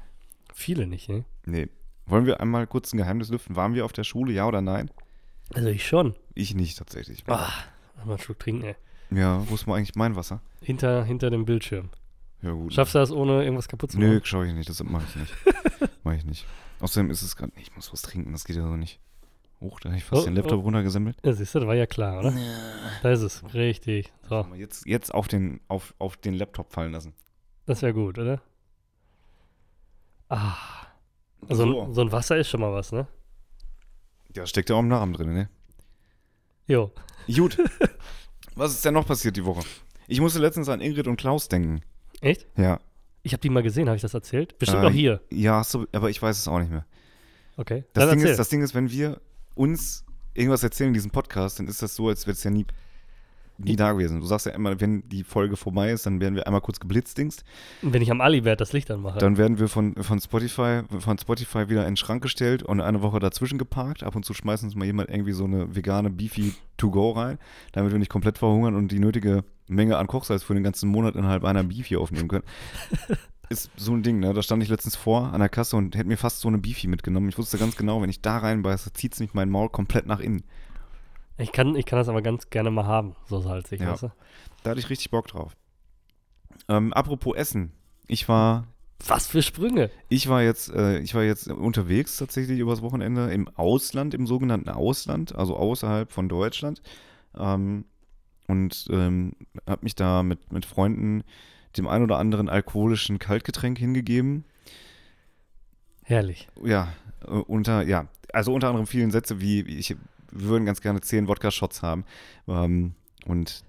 Viele nicht, ne? Nee. Wollen wir einmal kurz ein Geheimnis lüften? Waren wir auf der Schule, ja oder nein? Also ich schon. Ich nicht tatsächlich. Ah, mal einen Schluck trinken, ey. Ja, wo ist mal eigentlich mein Wasser? Hinter, hinter dem Bildschirm. Ja, gut. Schaffst du das ohne irgendwas kaputt zu Nö, machen? schaue ich nicht, das mache ich nicht. mache ich nicht. Außerdem ist es gerade, ich muss was trinken, das geht ja so nicht. Hoch, da habe ich fast Oh, den Laptop runtergesammelt. Ja, siehst du, das war ja klar, oder? Da ist es. Richtig. So, Jetzt, jetzt auf, den, auf, auf den Laptop fallen lassen. das wäre gut, oder? Ah. Also So. ein, so ein Wasser ist schon mal was, ne? Ja, steckt ja auch im Namen drin, ne? Jo. Gut. Was ist denn noch passiert die Woche? Ich musste letztens an Ingrid und Klaus denken. Echt? Ja. Ich habe die mal gesehen, habe ich das erzählt? Bestimmt Äh, auch hier. Ja, hast du, aber ich weiß es auch nicht mehr. Okay. Das Dann Ding, erzähl. ist, das Ding ist, wenn wir uns irgendwas erzählen in diesem Podcast, dann ist das so, als wäre es ja nie, nie da gewesen. Du sagst ja immer, wenn die Folge vorbei ist, dann werden wir einmal kurz geblitzdingst. Wenn ich am Ali-Wert das Licht anmache. Dann werden wir von, von, Spotify, von Spotify wieder in den Schrank gestellt und eine Woche dazwischen geparkt. Ab und zu schmeißt uns mal jemand irgendwie so eine vegane Beefy to go rein, damit wir nicht komplett verhungern und die nötige Menge an Kochsalz für den ganzen Monat innerhalb einer Beefy aufnehmen können. Ist so ein Ding, ne? Da stand ich letztens vor an der Kasse und hätte mir fast so eine Beefy mitgenommen. Ich wusste ganz genau, wenn ich da reinbeiße, zieht es mich mein Maul komplett nach innen. ich, kann, ich kann das aber ganz gerne mal haben, so salzig, Ja. weißt du? Da hatte ich richtig Bock drauf. Ähm, apropos Essen. Ich war Was für Sprünge. Ich war jetzt, äh, ich war jetzt unterwegs tatsächlich übers Wochenende im Ausland, im sogenannten Ausland, also außerhalb von Deutschland. Ähm, und ähm, habe mich da mit, mit Freunden dem ein oder anderen alkoholischen Kaltgetränk hingegeben. Herrlich. Ja, äh, unter, ja, also unter anderem vielen Sätze wie, ich wir würden ganz gerne zehn Wodka-Shots haben. Ähm, und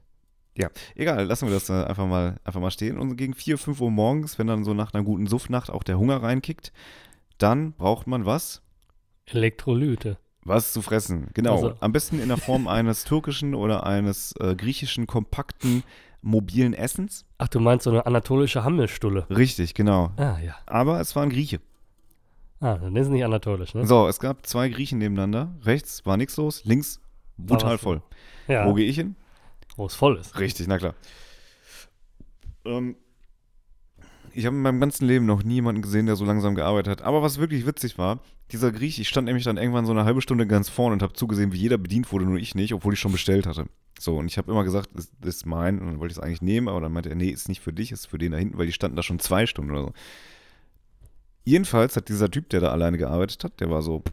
ja, egal, lassen wir das äh, einfach, mal, einfach mal stehen. Und gegen 4, 5 Uhr morgens, wenn dann so nach einer guten Suffnacht auch der Hunger reinkickt, dann braucht man was? Elektrolyte. Was zu fressen. Genau. Also. Am besten in der Form eines türkischen oder eines äh, griechischen kompakten mobilen Essens. Ach, du meinst so eine anatolische Hammelstulle. Richtig, genau. Ah, ja. Aber es war ein Grieche. Ah, dann ist es nicht anatolisch, ne? So, es gab zwei Griechen nebeneinander. Rechts war nichts los, links brutal voll. Ja, Wo gehe ich hin? wo es voll ist. Richtig, na klar. Ähm, ich habe in meinem ganzen Leben noch nie jemanden gesehen, der so langsam gearbeitet hat. Aber was wirklich witzig war, dieser Griech, ich stand nämlich dann irgendwann so eine halbe Stunde ganz vorne und habe zugesehen, wie jeder bedient wurde, nur ich nicht, obwohl ich schon bestellt hatte. So, und ich habe immer gesagt, das, ist mein, und dann wollte ich es eigentlich nehmen, aber dann meinte er, nee, ist nicht für dich, ist für den da hinten, weil die standen da schon zwei Stunden oder so. Jedenfalls hat dieser Typ, der da alleine gearbeitet hat, der war so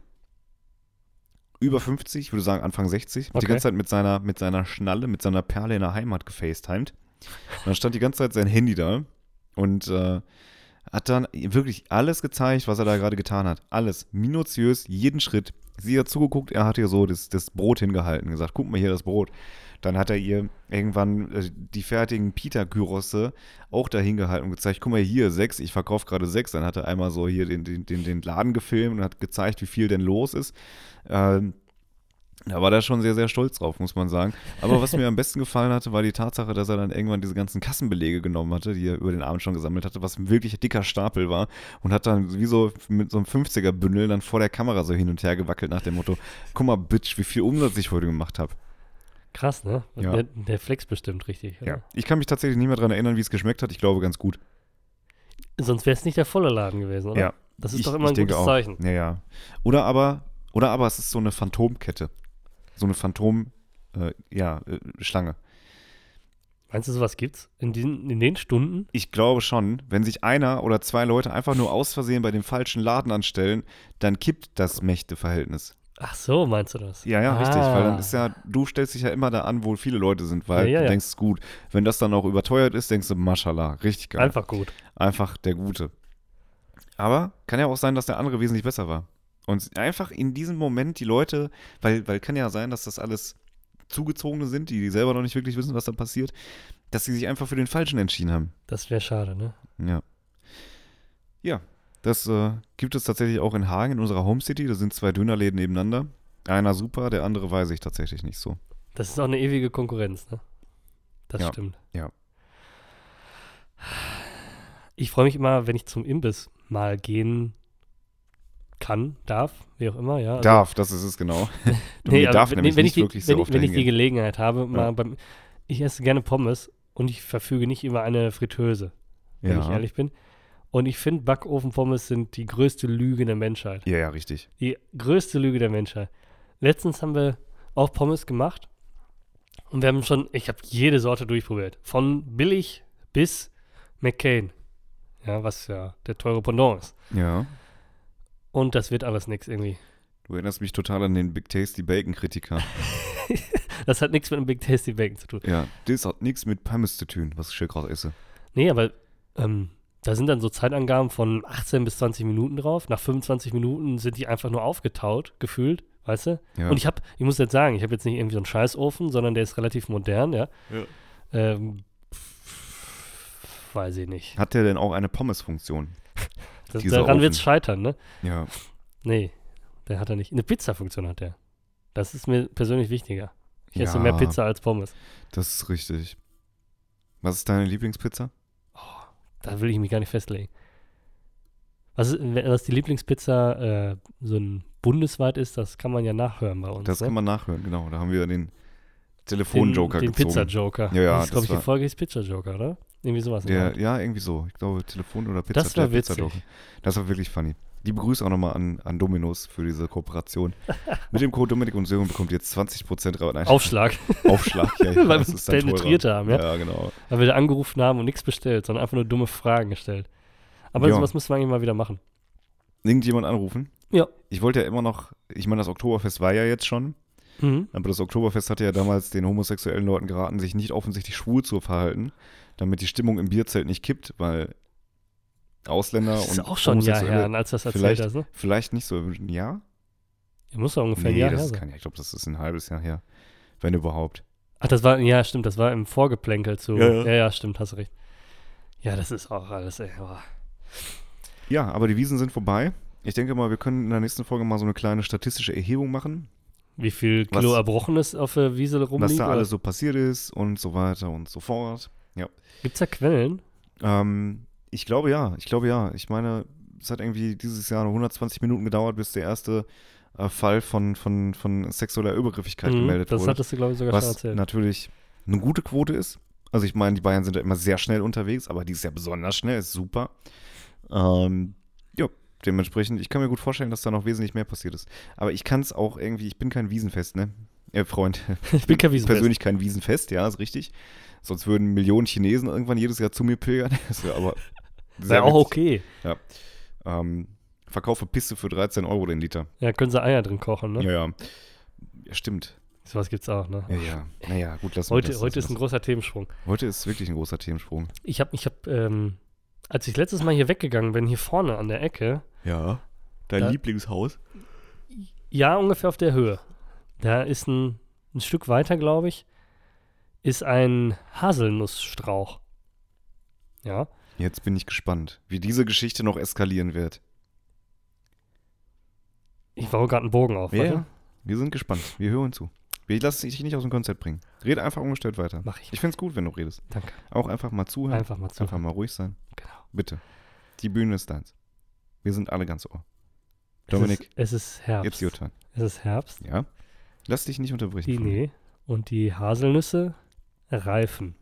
über 50, ich würde sagen Anfang 60, hat die Okay. ganze Zeit mit seiner, mit seiner Schnalle, mit seiner Perle in der Heimat gefacetimed. Und dann stand die ganze Zeit sein Handy da und äh, hat dann wirklich alles gezeigt, was er da gerade getan hat. Alles. Minutiös, jeden Schritt. Sie hat zugeguckt, er hat ihr so das, das Brot hingehalten, gesagt, guck mal hier das Brot. Dann hat er ihr irgendwann äh, die fertigen Pita-Gyrosse auch da hingehalten und gezeigt, guck mal hier, sechs, ich verkaufe gerade sechs. Dann hat er einmal so hier den, den, den, den Laden gefilmt und hat gezeigt, wie viel denn los ist. Ähm, da war er schon sehr, sehr stolz drauf, muss man sagen. Aber was mir am besten gefallen hatte, war die Tatsache, dass er dann irgendwann diese ganzen Kassenbelege genommen hatte, die er über den Abend schon gesammelt hatte, was ein wirklich dicker Stapel war und hat dann wie so mit so einem 50er-Bündel dann vor der Kamera so hin und her gewackelt nach dem Motto, guck mal, Bitch, wie viel Umsatz ich heute gemacht habe. Krass, ne? Ja. Der, der flex bestimmt richtig. Ja. Ich kann mich tatsächlich nicht mehr daran erinnern, wie es geschmeckt hat. Ich glaube, ganz gut. Sonst wäre es nicht der volle Laden gewesen, oder? Ja. Das ist Ich- doch immer ein gutes auch. Zeichen. Ja, ja. Oder aber, oder aber es ist so eine Phantomkette. So eine Phantom, äh, ja, äh, Schlange. Meinst du, sowas gibt's? In den, in den Stunden? Ich glaube schon, wenn sich einer oder zwei Leute einfach nur aus Versehen bei dem falschen Laden anstellen, dann kippt das Mächteverhältnis. Ach so, meinst du das? Ja, ja, richtig, weil dann Ah. ist ja, du stellst dich ja immer da an, wo viele Leute sind, weil Ja, ja, du ja. denkst, ist gut. Wenn das dann auch überteuert ist, denkst du, Mashallah, richtig geil. Einfach gut. Einfach der Gute. Aber kann ja auch sein, dass der andere wesentlich besser war. Und einfach in diesem Moment die Leute, weil, weil kann ja sein, dass das alles Zugezogene sind, die selber noch nicht wirklich wissen, was da passiert, dass sie sich einfach für den Falschen entschieden haben. Das wäre schade, ne? Ja. Ja, das äh, gibt es tatsächlich auch in Hagen, in unserer Home City. Da sind zwei Dönerläden nebeneinander. Einer super, der andere weiß ich tatsächlich nicht so. Das ist auch eine ewige Konkurrenz, ne? Das Ja, stimmt. ja. Ich freue mich immer, wenn ich zum Imbiss mal gehen kann, darf, wie auch immer, ja. Also, darf, das ist es genau. Du, mir also darf wenn- nämlich wenn nicht ich die, wirklich so wenn, oft ich- wenn ich die. Gelegenheit habe, mal beim, ich esse gerne Pommes und ich verfüge nicht über eine Fritteuse, wenn ich Ja. ehrlich bin. Und ich finde, Backofenpommes sind die größte Lüge der Menschheit. ja, ja, richtig. Die größte Lüge der Menschheit. Letztens haben wir auch Pommes gemacht und wir haben schon, ich habe jede Sorte durchprobiert. Von billig bis McCain. Ja, was ja der teure Pendant ist. Ja. Und das wird alles nichts irgendwie. Du erinnerst mich total an den Big Tasty Bacon Kritiker. Das hat nichts mit einem Big Tasty Bacon zu tun. ja, das hat nichts mit Pommes zu tun, was ich hier gerade esse. Nee, aber ähm, da sind dann so Zeitangaben von 18 bis 20 Minuten drauf. Nach 25 Minuten sind die einfach nur aufgetaut, gefühlt, weißt du? Ja. Und ich habe, ich muss jetzt sagen, ich habe jetzt nicht irgendwie so einen Scheißofen, sondern der ist relativ modern, ja. Ja. Ähm, weiß ich nicht. hat der denn auch eine Pommes-Funktion? Das, daran wird es scheitern, ne? Ja. Nee, der hat er nicht. Eine Pizza-Funktion hat der. Das ist mir persönlich wichtiger. Ich esse Ja. mehr Pizza als Pommes. Das ist richtig. Was ist deine Lieblingspizza? Da will ich mich gar nicht festlegen. Was, was die Lieblingspizza äh, so ein bundesweit ist, das kann man ja nachhören bei uns. Das ne? kann man nachhören, genau. Da haben wir den den, Telefonjoker den gezogen. Pizza-Joker. Ja, ja, Das ist, glaube ich, die war- Folge ist Pizza-Joker, oder? Irgendwie sowas. der ja, irgendwie so. Ich glaube, Telefon oder Pizza. Das war der witzig. Pizzajoker. Das war wirklich funny. Liebe Grüße auch nochmal an, an Dominos für diese Kooperation. Mit dem Code Dominik und Sören bekommt ihr jetzt 20% Rabatt. Nein, Aufschlag, Aufschlag. Ja, ja, weil wir uns penetriert haben, ja? Ja, genau. Weil wir da angerufen haben und nichts bestellt, sondern einfach nur dumme Fragen gestellt. Aber Ja. sowas müssen wir eigentlich mal wieder machen. Irgendjemand anrufen? Ja. Ich wollte ja immer noch, ich meine, das Oktoberfest war ja jetzt schon, Mhm. aber das Oktoberfest hatte ja damals den homosexuellen Leuten geraten, sich nicht offensichtlich schwul zu verhalten, damit die Stimmung im Bierzelt nicht kippt, weil Ausländer Das ist und auch schon ein Jahr her, als das erzählt vielleicht- hast, ne? vielleicht nicht so ein Jahr? Ja, muss doch ungefähr ein Nee, Jahr das her ist sein. Jahr. Ich glaube, das ist ein halbes Jahr her. Wenn überhaupt. Ach, das war, ja, stimmt, das war im Vorgeplänkel zu. Ja, ja. ja, ja stimmt, hast recht. Ja, das ist auch alles, ey. boah. Ja, aber die Wiesen sind vorbei. Ich denke mal, wir können in der nächsten Folge mal so eine kleine statistische Erhebung machen, Wie viel Was- Kilo Erbrochenes auf der Wiese rumliegt? was da alles so passiert ist und so weiter und so fort. Ja. Gibt es da Quellen? Ähm, ich glaube ja, ich glaube ja. Ich meine, es hat irgendwie dieses Jahr nur 120 Minuten gedauert, bis der erste äh, Fall von, von, von sexueller Übergriffigkeit Mhm, gemeldet das wurde. hattest du, glaube ich, sogar schon was erzählt. natürlich eine gute Quote ist. Also ich meine, die Bayern sind ja immer sehr schnell unterwegs, aber die ist ja besonders schnell, ist super. Ähm, ja, dementsprechend, ich kann mir gut vorstellen, dass da noch wesentlich mehr passiert ist. Aber ich kann es auch irgendwie, ich bin kein Wiesenfest, ne? Äh, Freund. Ich bin kein Wiesenfest. Persönlich kein Wiesenfest, ja, ist richtig. Sonst würden Millionen Chinesen irgendwann jedes Jahr zu mir pilgern. Das wäre aber Wäre auch okay. Ähm, verkaufe Piste für 13 Euro den Liter. Ja, können sie Eier drin kochen, ne? Ja, ja. Ja, stimmt. Sowas gibt's auch, ne? Ja, ja. Naja, gut, lassen wir Heute, das. heute ist ein großer Themensprung. heute ist wirklich ein großer Themensprung. Ich habe, ich habe, ähm, als ich letztes Mal hier weggegangen bin, hier vorne an der Ecke, Ja. Dein Da- Lieblingshaus? ja, ungefähr auf der Höhe, da ist ein, ein Stück weiter, glaube ich, ist ein Haselnussstrauch. Ja, Jetzt bin ich gespannt, wie diese Geschichte noch eskalieren wird. ich baue gerade einen Bogen auf. Ja, ja. Wir sind gespannt. Wir hören zu. Wir lassen dich nicht aus dem Konzept bringen. Rede einfach ungestört weiter. Mach ich. Ich finde es gut, wenn du redest. Danke. Auch einfach mal zuhören. Einfach mal zu. Einfach mal ruhig sein. Genau. Bitte. Die Bühne ist deins. Wir sind alle ganz ohr. Es Dominik, ist, es ist Herbst. it's your turn. Es ist Herbst. Ja? Lass dich nicht unterbrechen. Die, nee. Und die Haselnüsse reifen.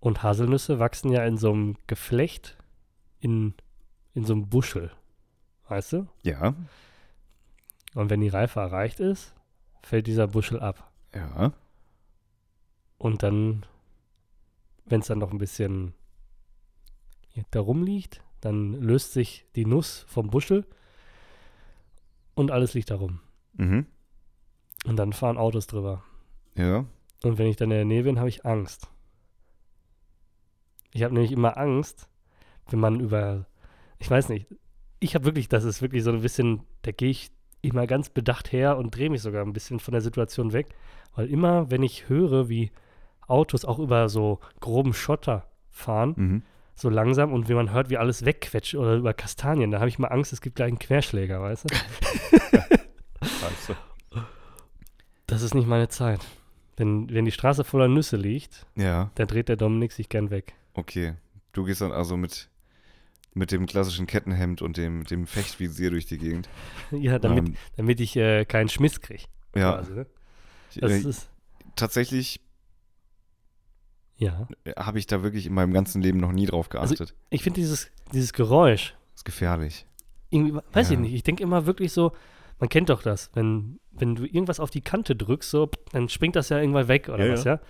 Und Haselnüsse wachsen ja in so einem Geflecht, in, in so einem Buschel. Weißt du? Ja, Und wenn die Reife erreicht ist, fällt dieser Buschel ab. ja. Und dann, wenn es dann noch ein bisschen da rumliegt, dann löst sich die Nuss vom Buschel und alles liegt da rum. Mhm. Und dann fahren Autos drüber. Ja. Und wenn ich dann in der Nähe bin, habe ich Angst. Ich habe nämlich immer Angst, wenn man über, ich weiß nicht, ich habe wirklich, das ist wirklich so ein bisschen, da gehe ich immer ganz bedacht her und drehe mich sogar ein bisschen von der Situation weg, weil immer, wenn ich höre, wie Autos auch über so groben Schotter fahren, Mhm. so langsam und wie man hört, wie alles wegquetscht oder über Kastanien, da habe ich mal Angst, es gibt gleich einen Querschläger, weißt du? Also. Das ist nicht meine Zeit. Wenn, wenn die Straße voller Nüsse liegt, Ja, dann dreht der Dominik sich gern weg. okay. Du gehst dann also mit, mit dem klassischen Kettenhemd und dem, dem Fechtvisier durch die Gegend. Ja, damit, Ähm, damit ich äh, keinen Schmiss kriege. ja, Quasi, ne? ich, Das äh, ist, tatsächlich ja. habe ich da wirklich in meinem ganzen Leben noch nie drauf Also- geachtet. Ich finde dieses, dieses Geräusch, ist gefährlich. irgendwie, weiß ich Ja. nicht, ich denke immer wirklich so, man kennt doch das, wenn, wenn du irgendwas auf die Kante drückst, so, dann springt das ja irgendwann weg oder Ja, was, ja. ja?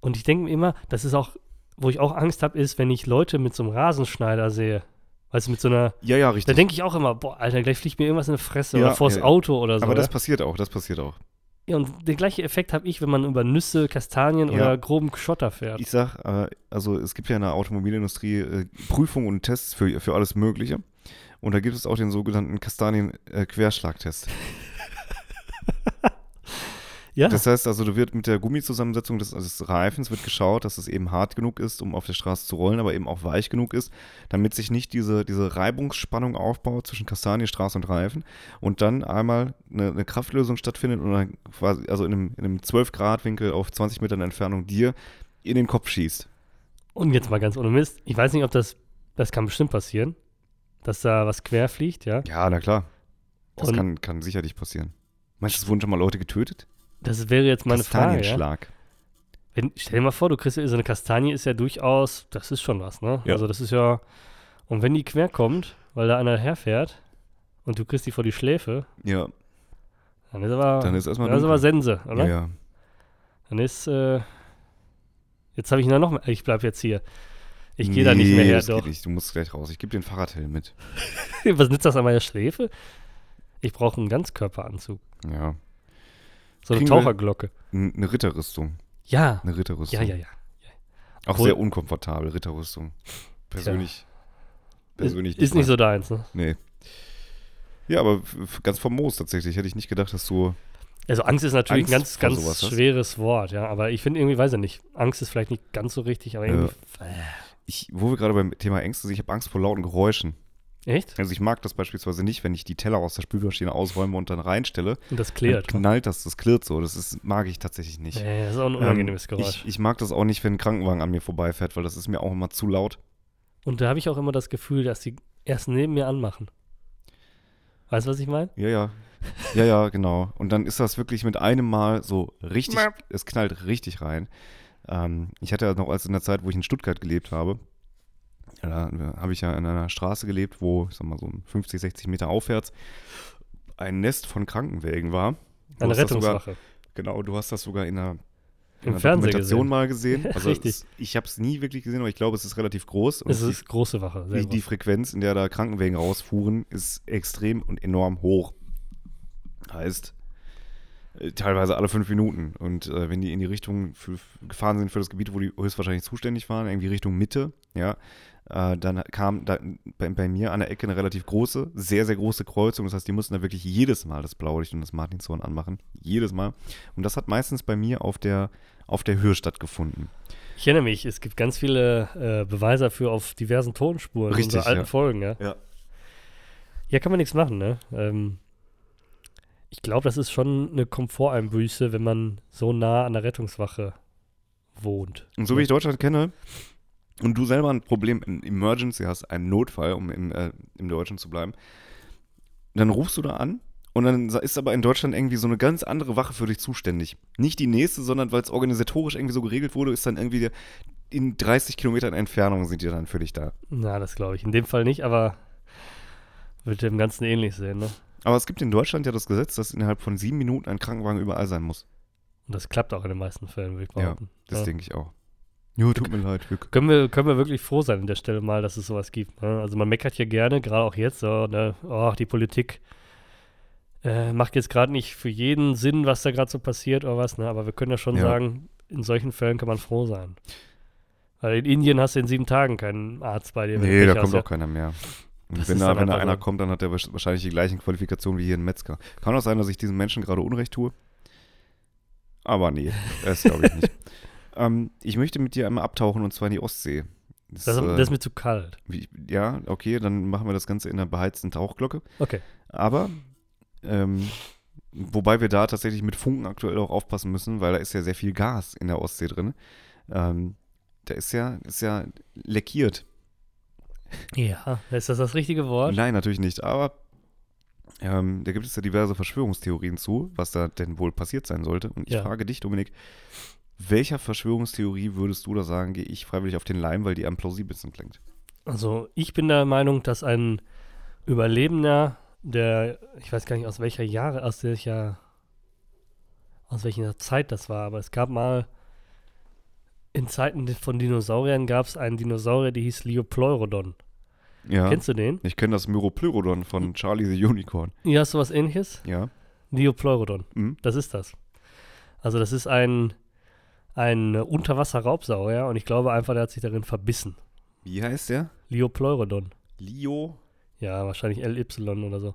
Und ich denke mir immer, das ist auch, wo ich auch Angst habe, ist, wenn ich Leute mit so einem Rasenschneider sehe. Weißt du, mit so einer, Ja, ja, da richtig. denke ich auch immer, boah, Alter, gleich fliegt mir irgendwas in die Fresse Ja, oder vors ja. Auto oder so. Aber das ja? passiert auch, das passiert auch. ja, und den gleichen Effekt habe ich, wenn man über Nüsse, Kastanien Ja. oder groben Schotter fährt. Ich sag, äh, also es gibt ja in der Automobilindustrie äh, Prüfungen und Tests für, für alles Mögliche. Und da gibt es auch den sogenannten Kastanien-Querschlagtest. ja, Das heißt also, du wird mit der Gummizusammensetzung des, des Reifens wird geschaut, dass es eben hart genug ist, um auf der Straße zu rollen, aber eben auch weich genug ist, damit sich nicht diese, diese Reibungsspannung aufbaut zwischen Kastanie, Straße und Reifen und dann einmal eine, eine Kraftlösung stattfindet und dann quasi, also in einem, in einem 12-Grad-Winkel auf 20 Metern Entfernung dir in den Kopf schießt. und jetzt mal ganz ohne Mist. Ich weiß nicht, ob das, das kann bestimmt passieren, dass da was quer fliegt, ja. Ja, na klar. Das Und- kann, kann sicherlich passieren. Meinst du, es wurden schon mal Leute getötet? Das wäre jetzt meine Frage. Ja? Kastanienschlag. Wenn, stell dir mal vor, du kriegst ja- so eine Kastanie ist ja durchaus, das ist schon was, ne? Ja. Also das ist ja, und wenn die quer kommt, weil da einer herfährt und du kriegst die vor die Schläfe, Ja, dann ist aber, dann ist erstmal dann ist aber. Sense, oder? Ja, ja. Dann ist, äh, jetzt habe ich noch mal, ich bleib jetzt hier. Ich gehe da nicht mehr Nee, her, doch. Nicht. Du musst gleich raus. Ich gebe dir den Fahrradhelm mit. Was nützt das an meiner Schläfe? Ich brauche einen Ganzkörperanzug. Ja. So eine Kriegen Taucherglocke. Eine Ritterrüstung. Ja. Eine Ritterrüstung. Ja, ja, ja. Auch Obwohl- sehr unkomfortabel, Ritterrüstung. Persönlich. Persönlich ist, ist nicht so deins, ne? Nee. Ja, aber ganz famos tatsächlich. Hätte ich nicht gedacht, dass du. Also Angst ist natürlich Angst ein ganz, ganz sowas hast? schweres Wort, ja. Aber ich finde irgendwie, weiß ich nicht, Angst ist vielleicht nicht ganz so richtig, aber irgendwie. Ich, wo wir gerade beim Thema Ängste sind, ich habe Angst vor lauten Geräuschen. Echt? Also ich mag das beispielsweise nicht, wenn ich die Teller aus der Spülmaschine ausräume und dann reinstelle. Und das Dann klärt. knallt das, das klirrt so. Das ist, mag ich tatsächlich nicht. Nee, das ist auch ein unangenehmes Ähm, Geräusch. Ich, ich mag das auch nicht, wenn ein Krankenwagen an mir vorbeifährt, weil das ist mir auch immer zu laut. Und da habe ich auch immer das Gefühl, dass die erst neben mir anmachen. Weißt du, was ich meine? Ja, ja. Ja, ja, genau. Und dann ist das wirklich mit einem Mal so richtig, es knallt richtig rein. Ähm, ich hatte ja noch, als in der Zeit, wo ich in Stuttgart gelebt habe, da habe ich ja in einer Straße gelebt, wo, ich sag mal, so 50, 60 Meter aufwärts ein Nest von Krankenwägen war. Du Eine Rettungswache. genau, du hast das sogar in einer, in einer Dokumentation gesehen. mal gesehen. Also Richtig. Es, ich habe es nie wirklich gesehen, aber ich glaube, es ist relativ groß. Es ist große Wache. Die, die groß. Frequenz, in der da Krankenwägen rausfuhren, ist extrem und enorm hoch. Heißt, teilweise alle fünf Minuten. Und äh, wenn die in die Richtung für, gefahren sind für das Gebiet, wo die höchstwahrscheinlich zuständig waren, irgendwie Richtung Mitte, ja, äh, dann kam da bei, bei mir an der Ecke eine relativ große, sehr, sehr große Kreuzung. Das heißt, die mussten da wirklich jedes Mal das Blaulicht und das Martinshorn anmachen. Jedes Mal. Und das hat meistens bei mir auf der, auf der Höhe stattgefunden. Ich erinnere mich, es gibt ganz viele äh, Beweise dafür auf diversen Tonspuren Richtig, unserer alten ja. Folgen, ja. Ja. Hier kann man nichts machen, ne? Ähm, ich glaube, das ist schon eine Komforteinbüße, wenn man so nah an der Rettungswache wohnt. Und so wie ich Deutschland kenne und du selber ein Problem in Emergency hast, einen Notfall, um im, äh, im Deutschen zu bleiben, dann rufst du da an und dann ist aber in Deutschland irgendwie so eine ganz andere Wache für dich zuständig. Nicht die nächste, sondern weil es organisatorisch irgendwie so geregelt wurde, ist dann irgendwie in 30 Kilometern Entfernung sind die dann für dich da. Na, das glaube ich. In dem Fall nicht, aber wird dem Ganzen ähnlich sehen, ne? Aber es gibt in Deutschland ja das Gesetz, dass innerhalb von sieben Minuten ein Krankenwagen überall sein muss. Und das klappt auch in den meisten Fällen, würde ich Ja, behaupten. Das Ja. denke ich auch. Jo, tut mir leid, Vic. Können wir, können wir wirklich froh sein an der Stelle mal, dass es sowas gibt. Ne? Also man meckert hier gerne, gerade auch jetzt, so, ne? oh, die Politik äh, macht jetzt gerade nicht für jeden Sinn, was da gerade so passiert oder was, ne? aber wir können ja schon Ja. sagen, in solchen Fällen kann man froh sein. Weil in Indien hast du in sieben Tagen keinen Arzt bei dir. Nee, da hast, kommt ja. auch keiner mehr. Und Das wenn da, wenn da einer kommt, dann hat er wahrsch- wahrscheinlich die gleichen Qualifikationen wie hier ein Metzger. Kann auch sein, dass ich diesen Menschen gerade Unrecht tue. Aber nee, das glaube ich nicht. ähm, ich möchte mit dir einmal abtauchen und zwar in die Ostsee. Das, Das, äh, das ist mir zu kalt. wie, ja, okay, dann machen wir das Ganze in einer beheizten Tauchglocke. Okay. Aber, ähm, wobei wir da tatsächlich mit Funken aktuell auch aufpassen müssen, weil da ist ja sehr viel Gas in der Ostsee drin. Ähm, da ist ja, ist ja leckiert. Ja, ist das das richtige Wort? Nein, natürlich nicht. Aber ähm, da gibt es ja diverse Verschwörungstheorien zu, was da denn wohl passiert sein sollte. Und ich Ja. frage dich, Dominik, welcher Verschwörungstheorie würdest du da sagen, gehe ich freiwillig auf den Leim, weil die am plausibelsten klingt? Also ich bin der Meinung, dass ein Überlebender, der, ich weiß gar nicht aus welcher Jahre, aus welcher, aus welcher Zeit das war, aber es gab mal in Zeiten von Dinosauriern gab es einen Dinosaurier, der hieß Leopleurodon. Ja. Kennst du den? Ich kenne das Myropleurodon von Charlie the Unicorn. Hier hast du was ähnliches? Ja. Leopleurodon. Mhm. Das ist das. Also das ist ein, ein Unterwasser-Raubsaurier und ich glaube einfach, der hat sich darin verbissen. Wie heißt der? Leopleurodon. Leo. Ja, wahrscheinlich LY oder so.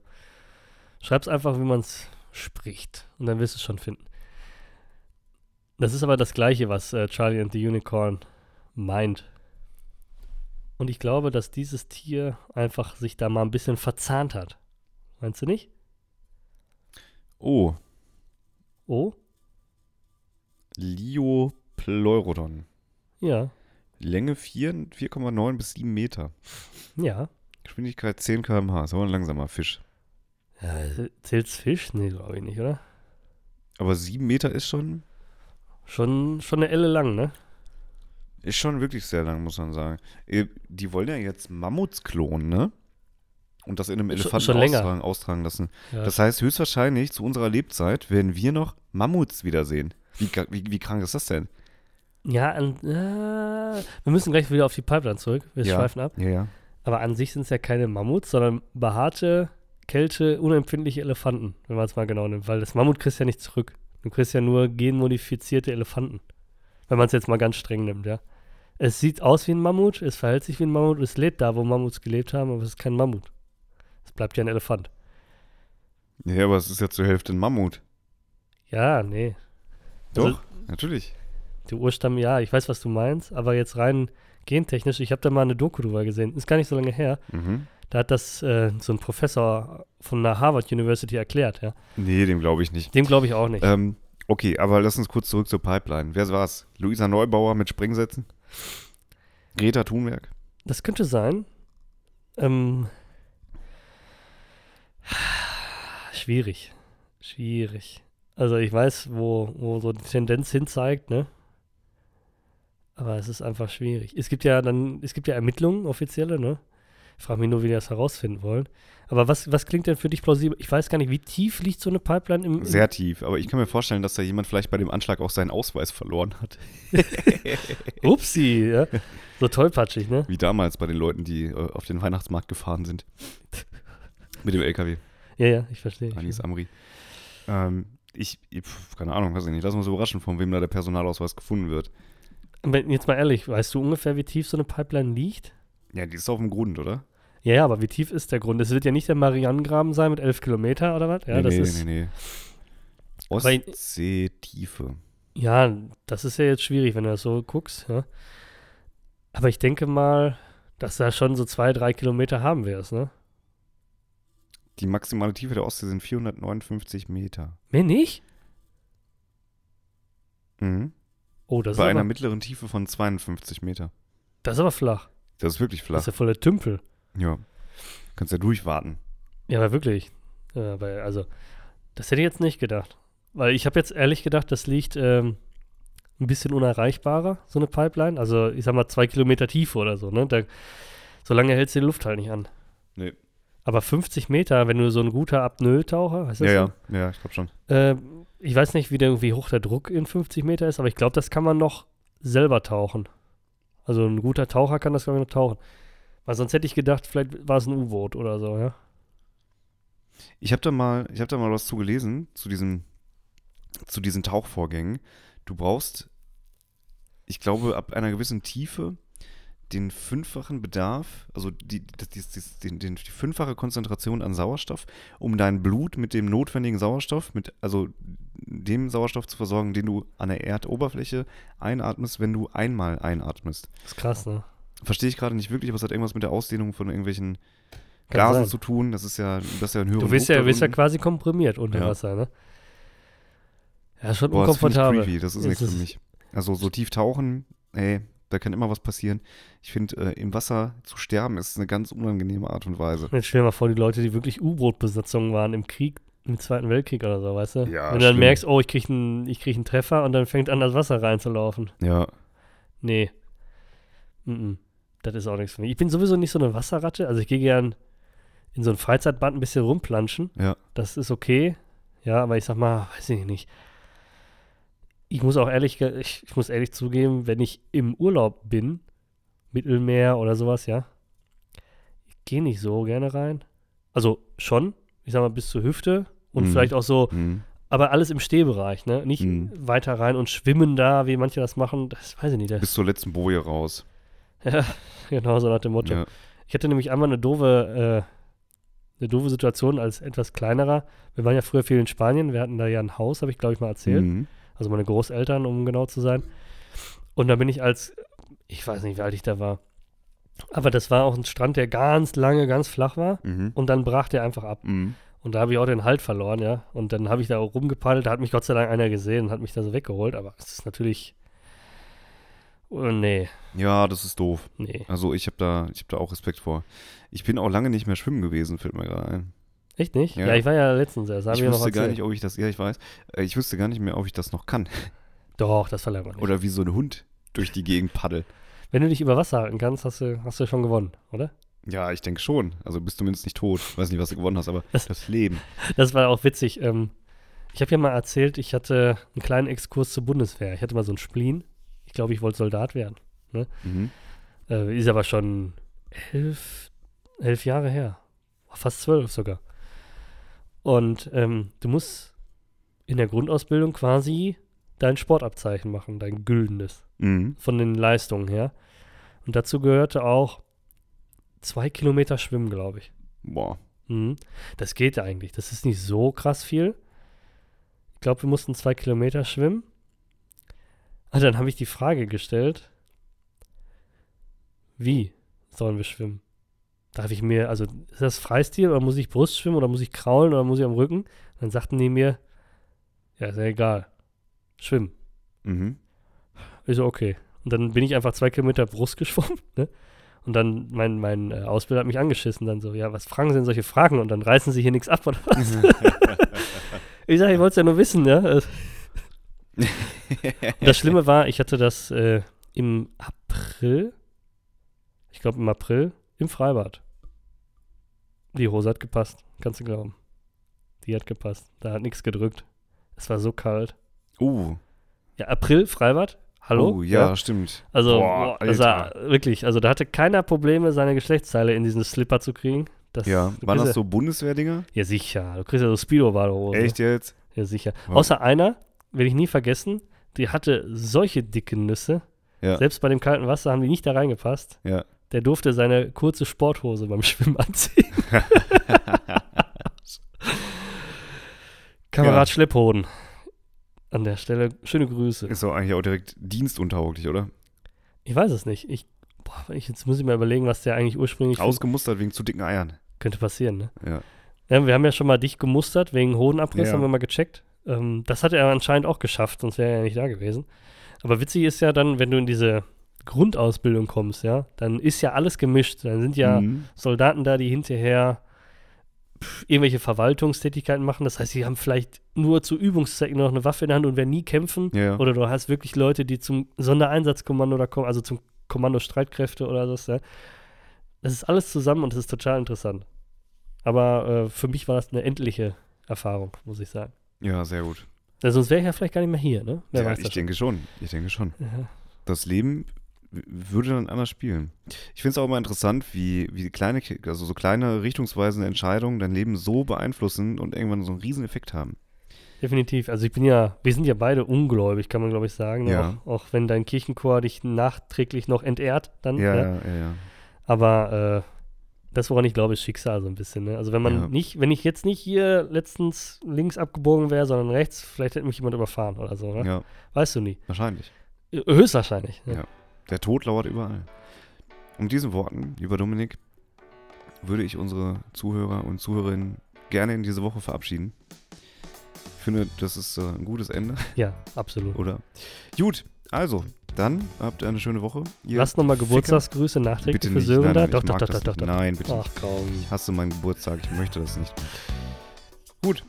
Schreib's einfach, wie man es spricht. Und dann wirst du es schon finden. Das ist aber das Gleiche, was äh, Charlie and the Unicorn meint. Und ich glaube, dass dieses Tier einfach sich da mal ein bisschen verzahnt hat. Meinst du nicht? Oh, Oh? Liopleurodon. Ja. Länge 4 4,9 bis 7 Meter. Ja. Geschwindigkeit 10 km/h. Ist aber ein langsamer Fisch. ja zählt's Fisch? Nee, glaube ich nicht, oder? Aber 7 Meter ist schon, Schon, schon eine Elle lang, ne? ist schon wirklich sehr lang, muss man sagen. Äh, Die wollen ja jetzt Mammuts klonen, ne? Und das in einem Schon- Elefanten schon länger. austragen, austragen lassen. Ja. Das heißt, höchstwahrscheinlich zu unserer Lebzeit werden wir noch Mammuts wiedersehen. Wie, wie, wie krank ist das denn? ja, an, äh, wir müssen gleich wieder auf die Pipeline zurück. Wir Ja. schweifen ab. Ja, ja. Aber an sich sind es ja keine Mammuts, sondern behaarte, kälte, unempfindliche Elefanten, wenn man es mal genau nimmt. Weil das Mammut kriegst ja nicht zurück. Du kriegst ja nur genmodifizierte Elefanten. Wenn man es jetzt mal ganz streng nimmt, ja. Es sieht aus wie ein Mammut, es verhält sich wie ein Mammut, es lebt da, wo Mammuts gelebt haben, aber es ist kein Mammut. Es bleibt ja ein Elefant. Ja, aber es ist ja zur Hälfte ein Mammut. Ja, nee. Doch, Also- natürlich. Der Urstamm, ja, ich weiß, was du meinst, aber jetzt rein gentechnisch, ich habe da mal eine Doku drüber gesehen, ist gar nicht so lange her. Mhm. Da hat das äh, so ein Professor von der Harvard University erklärt, ja. Nee, dem glaube ich nicht. Dem glaube ich auch nicht. Ähm, okay, aber lass uns kurz zurück zur Pipeline. Wer war's? Luisa Neubauer mit Springsätzen? Greta Thunberg? Das könnte sein. Ähm, schwierig. Schwierig. Also ich weiß, wo, wo so die Tendenz hin zeigt, ne? Aber es ist einfach schwierig. Es gibt ja dann, es gibt ja Ermittlungen, offizielle, ne? Ich frage mich nur, wie die das herausfinden wollen. Aber was, was klingt denn für dich plausibel? Ich weiß gar nicht, wie tief liegt so eine Pipeline im. im Sehr tief, aber ich kann mir vorstellen, dass da jemand vielleicht bei dem Anschlag auch seinen Ausweis verloren hat. Upsi, ja. So tollpatschig, ne? Wie damals bei den Leuten, die äh, auf den Weihnachtsmarkt gefahren sind. Mit dem LKW. Ja, ja, ich verstehe. Anis Amri. Ähm, ich, ich, keine Ahnung, weiß ich nicht. Lass uns überraschen, von wem da der Personalausweis gefunden wird. Jetzt mal ehrlich, weißt du ungefähr, wie tief so eine Pipeline liegt? Ja, die ist auf dem Grund, oder? Ja, ja, aber wie tief ist der Grund? Es wird ja nicht der Marianengraben sein mit 11 Kilometer oder was? Ja, nee, das nee, ist. nee, nee. Ostseetiefe. Ja, das ist ja jetzt schwierig, wenn du das so guckst, ja. Aber ich denke mal, dass da schon so zwei, drei Kilometer haben wir es, ne? Die maximale Tiefe der Ostsee sind 459 Meter. Mehr nicht? Mhm. Oh, das ist, Bei einer aber, mittleren Tiefe von 52 Meter. das ist aber flach. Das ist wirklich Das flach. ist ja voll der Tümpel. Ja. Kannst ja durchwarten. Ja, aber wirklich. Ja, weil, also, das hätte ich jetzt nicht gedacht. Weil ich habe jetzt ehrlich gedacht, das liegt ähm, ein bisschen unerreichbarer, so eine Pipeline. Also, ich sag mal, zwei Kilometer Tiefe oder so, ne? Da, so lange hältst du die Luft halt nicht an. Nee. Aber 50 Meter, wenn du so ein guter Apnoe-Taucher, heißt das Ja, so? ja. Ja, ich glaube schon. Äh, ich weiß nicht, wie, der, wie hoch der Druck in 50 Meter ist, aber ich glaube, das kann man noch selber tauchen. Also ein guter Taucher kann das, glaube ich, noch tauchen. Weil sonst hätte ich gedacht, vielleicht war es ein U-Boot oder so, ja. Ich habe da mal, ich habe da mal was zu gelesen zu diesem, zu diesen Tauchvorgängen. Du brauchst, ich glaube, ab einer gewissen Tiefe den fünffachen Bedarf, also die, die, die, die fünffache Konzentration an Sauerstoff, um dein Blut mit dem notwendigen Sauerstoff, mit, also dem Sauerstoff zu versorgen, den du an der Erdoberfläche einatmest, wenn du einmal einatmest. Das ist krass, ne? Verstehe ich gerade nicht wirklich, aber es hat irgendwas mit der Ausdehnung von irgendwelchen Kann Gasen sein. zu tun. Das ist ja, das ist ja ein höherer Du bist ja, bist ja quasi komprimiert unter Ja. Wasser, ne? Ja, schon Boah, das finde ich unkomfortabel. creepy, das ist Es nichts für ist- mich. Also so tief tauchen, ey, da kann immer was passieren. Ich finde, äh, im Wasser zu sterben ist eine ganz unangenehme Art und Weise. Jetzt stell dir mal vor, die Leute, die wirklich U-Boot-Besatzungen waren im Krieg, im Zweiten Weltkrieg oder so, weißt du? Ja, Wenn du dann schlimm. merkst, oh, ich krieg einen ich krieg einen Treffer und dann fängt an, das Wasser reinzulaufen. Ja, Nee. Mm Das ist auch nichts für mich. Ich bin sowieso nicht so eine Wasserratte. Also ich gehe gern in so ein Freizeitbad ein bisschen rumplanschen. ja. Das ist okay. Ja, aber ich sag mal, weiß ich nicht. Ich muss auch ehrlich, ich, ich muss ehrlich zugeben, wenn ich im Urlaub bin, Mittelmeer oder sowas, ja, ich gehe nicht so gerne rein. Also schon, ich sag mal, bis zur Hüfte und Mhm. vielleicht auch so, Hm. aber alles im Stehbereich, ne? Nicht Mhm. weiter rein und schwimmen da, wie manche das machen. Das weiß ich nicht. Bis zur letzten Boje raus. Ja, genau so nach dem Motto. Ja. Ich hatte nämlich einmal eine doofe, äh, eine doofe Situation als etwas kleinerer. Wir waren ja früher viel in Spanien. Wir hatten da ja ein Haus, habe ich glaube ich mal erzählt. Mhm. Also meine Großeltern, um genau zu sein. Und da bin ich als, ich weiß nicht, wie alt ich da war. Aber das war auch ein Strand, der ganz lange, ganz flach war. Mhm. Und dann brach der einfach ab. Mhm. Und da habe ich auch den Halt verloren, ja. Und dann habe ich da auch rumgepaddelt. Da hat mich Gott sei Dank einer gesehen und hat mich da so weggeholt. Aber es ist natürlich. Oh, nee, Ja, das ist doof. nee. Also ich habe da, ich hab da auch Respekt vor. Ich bin auch lange nicht mehr schwimmen gewesen, fällt mir gerade ein. Echt nicht? Ja, Ja. ich war ja letztens erst. Ich ich wüsste gar nicht, ob ich das, ja, ich weiß, Äh, ich wüsste gar nicht mehr, ob ich das noch kann. Doch, das verlangt man nicht. Oder wie so ein Hund durch die Gegend paddelt. Wenn du dich über Wasser halten kannst, hast du, hast du schon gewonnen, oder? Ja, ich denke schon. Also bist du zumindest nicht tot. Weiß nicht, was du gewonnen hast, aber Das- das Leben. Das war auch witzig. Ähm, ich habe ja mal erzählt, ich hatte einen kleinen Exkurs zur Bundeswehr. Ich hatte mal so einen Spleen. Ich glaube, ich wollte Soldat werden. Mhm. Äh, ist aber schon elf, elf Jahre her. Fast zwölf sogar. Und ähm, du musst in der Grundausbildung quasi dein Sportabzeichen machen, dein güldenes, Mhm. von den Leistungen her. Und dazu gehörte auch zwei Kilometer Schwimmen, glaube ich. Boah. Mhm. Das geht eigentlich. Das ist nicht so krass viel. Ich glaube, wir mussten zwei Kilometer schwimmen. Und dann habe ich die Frage gestellt, wie sollen wir schwimmen? darf ich mir, also ist das Freistil oder muss ich Brust schwimmen oder muss ich kraulen oder muss ich am Rücken? Dann sagten die mir, ja, ist ja egal. Schwimmen. Mhm. Ich so, okay. Und dann bin ich einfach zwei Kilometer Brust geschwommen, ne? Und dann mein, mein äh, Ausbilder hat mich angeschissen, dann so, ja, was fragen Sie denn solche Fragen? Und dann reißen Sie hier nichts ab oder was? ich sage, ich wollte es ja nur wissen, ja. Das Schlimme war, ich hatte das äh, im April, ich glaube im April, im Freibad. Die Hose hat gepasst, kannst du glauben. Die hat gepasst. Da hat nichts gedrückt. Es war so kalt. Uh, Ja, April, Freibad. Hallo? oh, ja, stimmt. Also, Boah, war wirklich, also da hatte keiner Probleme, seine Geschlechtsteile in diesen Slipper zu kriegen. Das, Ja, waren das so Bundeswehrdinger? Ja, sicher. Du kriegst ja so Speedo-Badehose. Echt jetzt? Ja, sicher. Wow. Außer einer, werde ich nie vergessen, die hatte solche dicken Nüsse. Ja. Selbst bei dem kalten Wasser haben die nicht da reingepasst. Ja. Der durfte seine kurze Sporthose beim Schwimmen anziehen. Kamerad Schlepphoden. An der Stelle schöne Grüße. Ist doch eigentlich auch direkt dienstuntauglich, oder? Ich weiß es nicht. Ich, boah, jetzt muss ich mal überlegen, was der eigentlich ursprünglich Ausgemustert wegen zu dicken Eiern. könnte passieren. Ne? Ja. Ja, wir haben ja schon mal dich gemustert wegen Hodenabriss, Ja. haben wir mal gecheckt. Ähm, das hat er anscheinend auch geschafft, sonst wäre er ja nicht da gewesen. Aber witzig ist ja dann, wenn du in diese Grundausbildung kommst, ja, dann ist ja alles gemischt. Dann sind ja Mhm. Soldaten da, die hinterher irgendwelche Verwaltungstätigkeiten machen. Das heißt, sie haben vielleicht nur zu Übungszwecken noch eine Waffe in der Hand und werden nie kämpfen. Ja. Oder du hast wirklich Leute, die zum Sondereinsatzkommando da kommen, also zum Kommando Streitkräfte oder so. Ja. Das ist alles zusammen und das ist total interessant. Aber äh, für mich war das eine endliche Erfahrung, muss ich sagen. Ja, sehr gut. Ja, sonst wäre ich ja vielleicht gar nicht mehr hier, ne? Wer ja, weiß ich schon. denke schon. Ich denke schon. Ja. Das Leben würde dann anders spielen. Ich finde es auch immer interessant, wie, wie kleine, also so kleine richtungsweisende Entscheidungen dein Leben so beeinflussen und irgendwann so einen riesen Effekt haben. Definitiv. Also ich bin ja, wir sind ja beide ungläubig, kann man glaube ich sagen. ne? Ja. Auch, auch wenn dein Kirchenchor dich nachträglich noch entehrt, dann. Ja, ja, ja. ja. Aber äh, das, woran ich glaube, ist Schicksal so ein bisschen. Ne? Also wenn man Ja. nicht, wenn ich jetzt nicht hier letztens links abgebogen wäre, sondern rechts, vielleicht hätte mich jemand überfahren oder so. Ne? ja, Weißt du nie. wahrscheinlich. Höchstwahrscheinlich. Ne? Ja. Der Tod lauert überall. Und mit diesen Worten, lieber Dominik, würde ich unsere Zuhörer und Zuhörerinnen gerne in diese Woche verabschieden. Ich finde, das ist äh, ein gutes Ende, Ja, absolut. oder? Gut, also, dann habt ihr eine schöne Woche. Ihr Lass nochmal. Geburtstagsgrüße nachträglich Bitte für nicht. Sören Nein, da. nein, Doch, doch, doch, doch, doch. Nein, bitte Ach komm. Ich hasse meinen Geburtstag, ich möchte das nicht.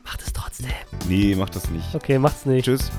Macht es trotzdem. Nee, mach das nicht. Okay, macht's nicht. Tschüss.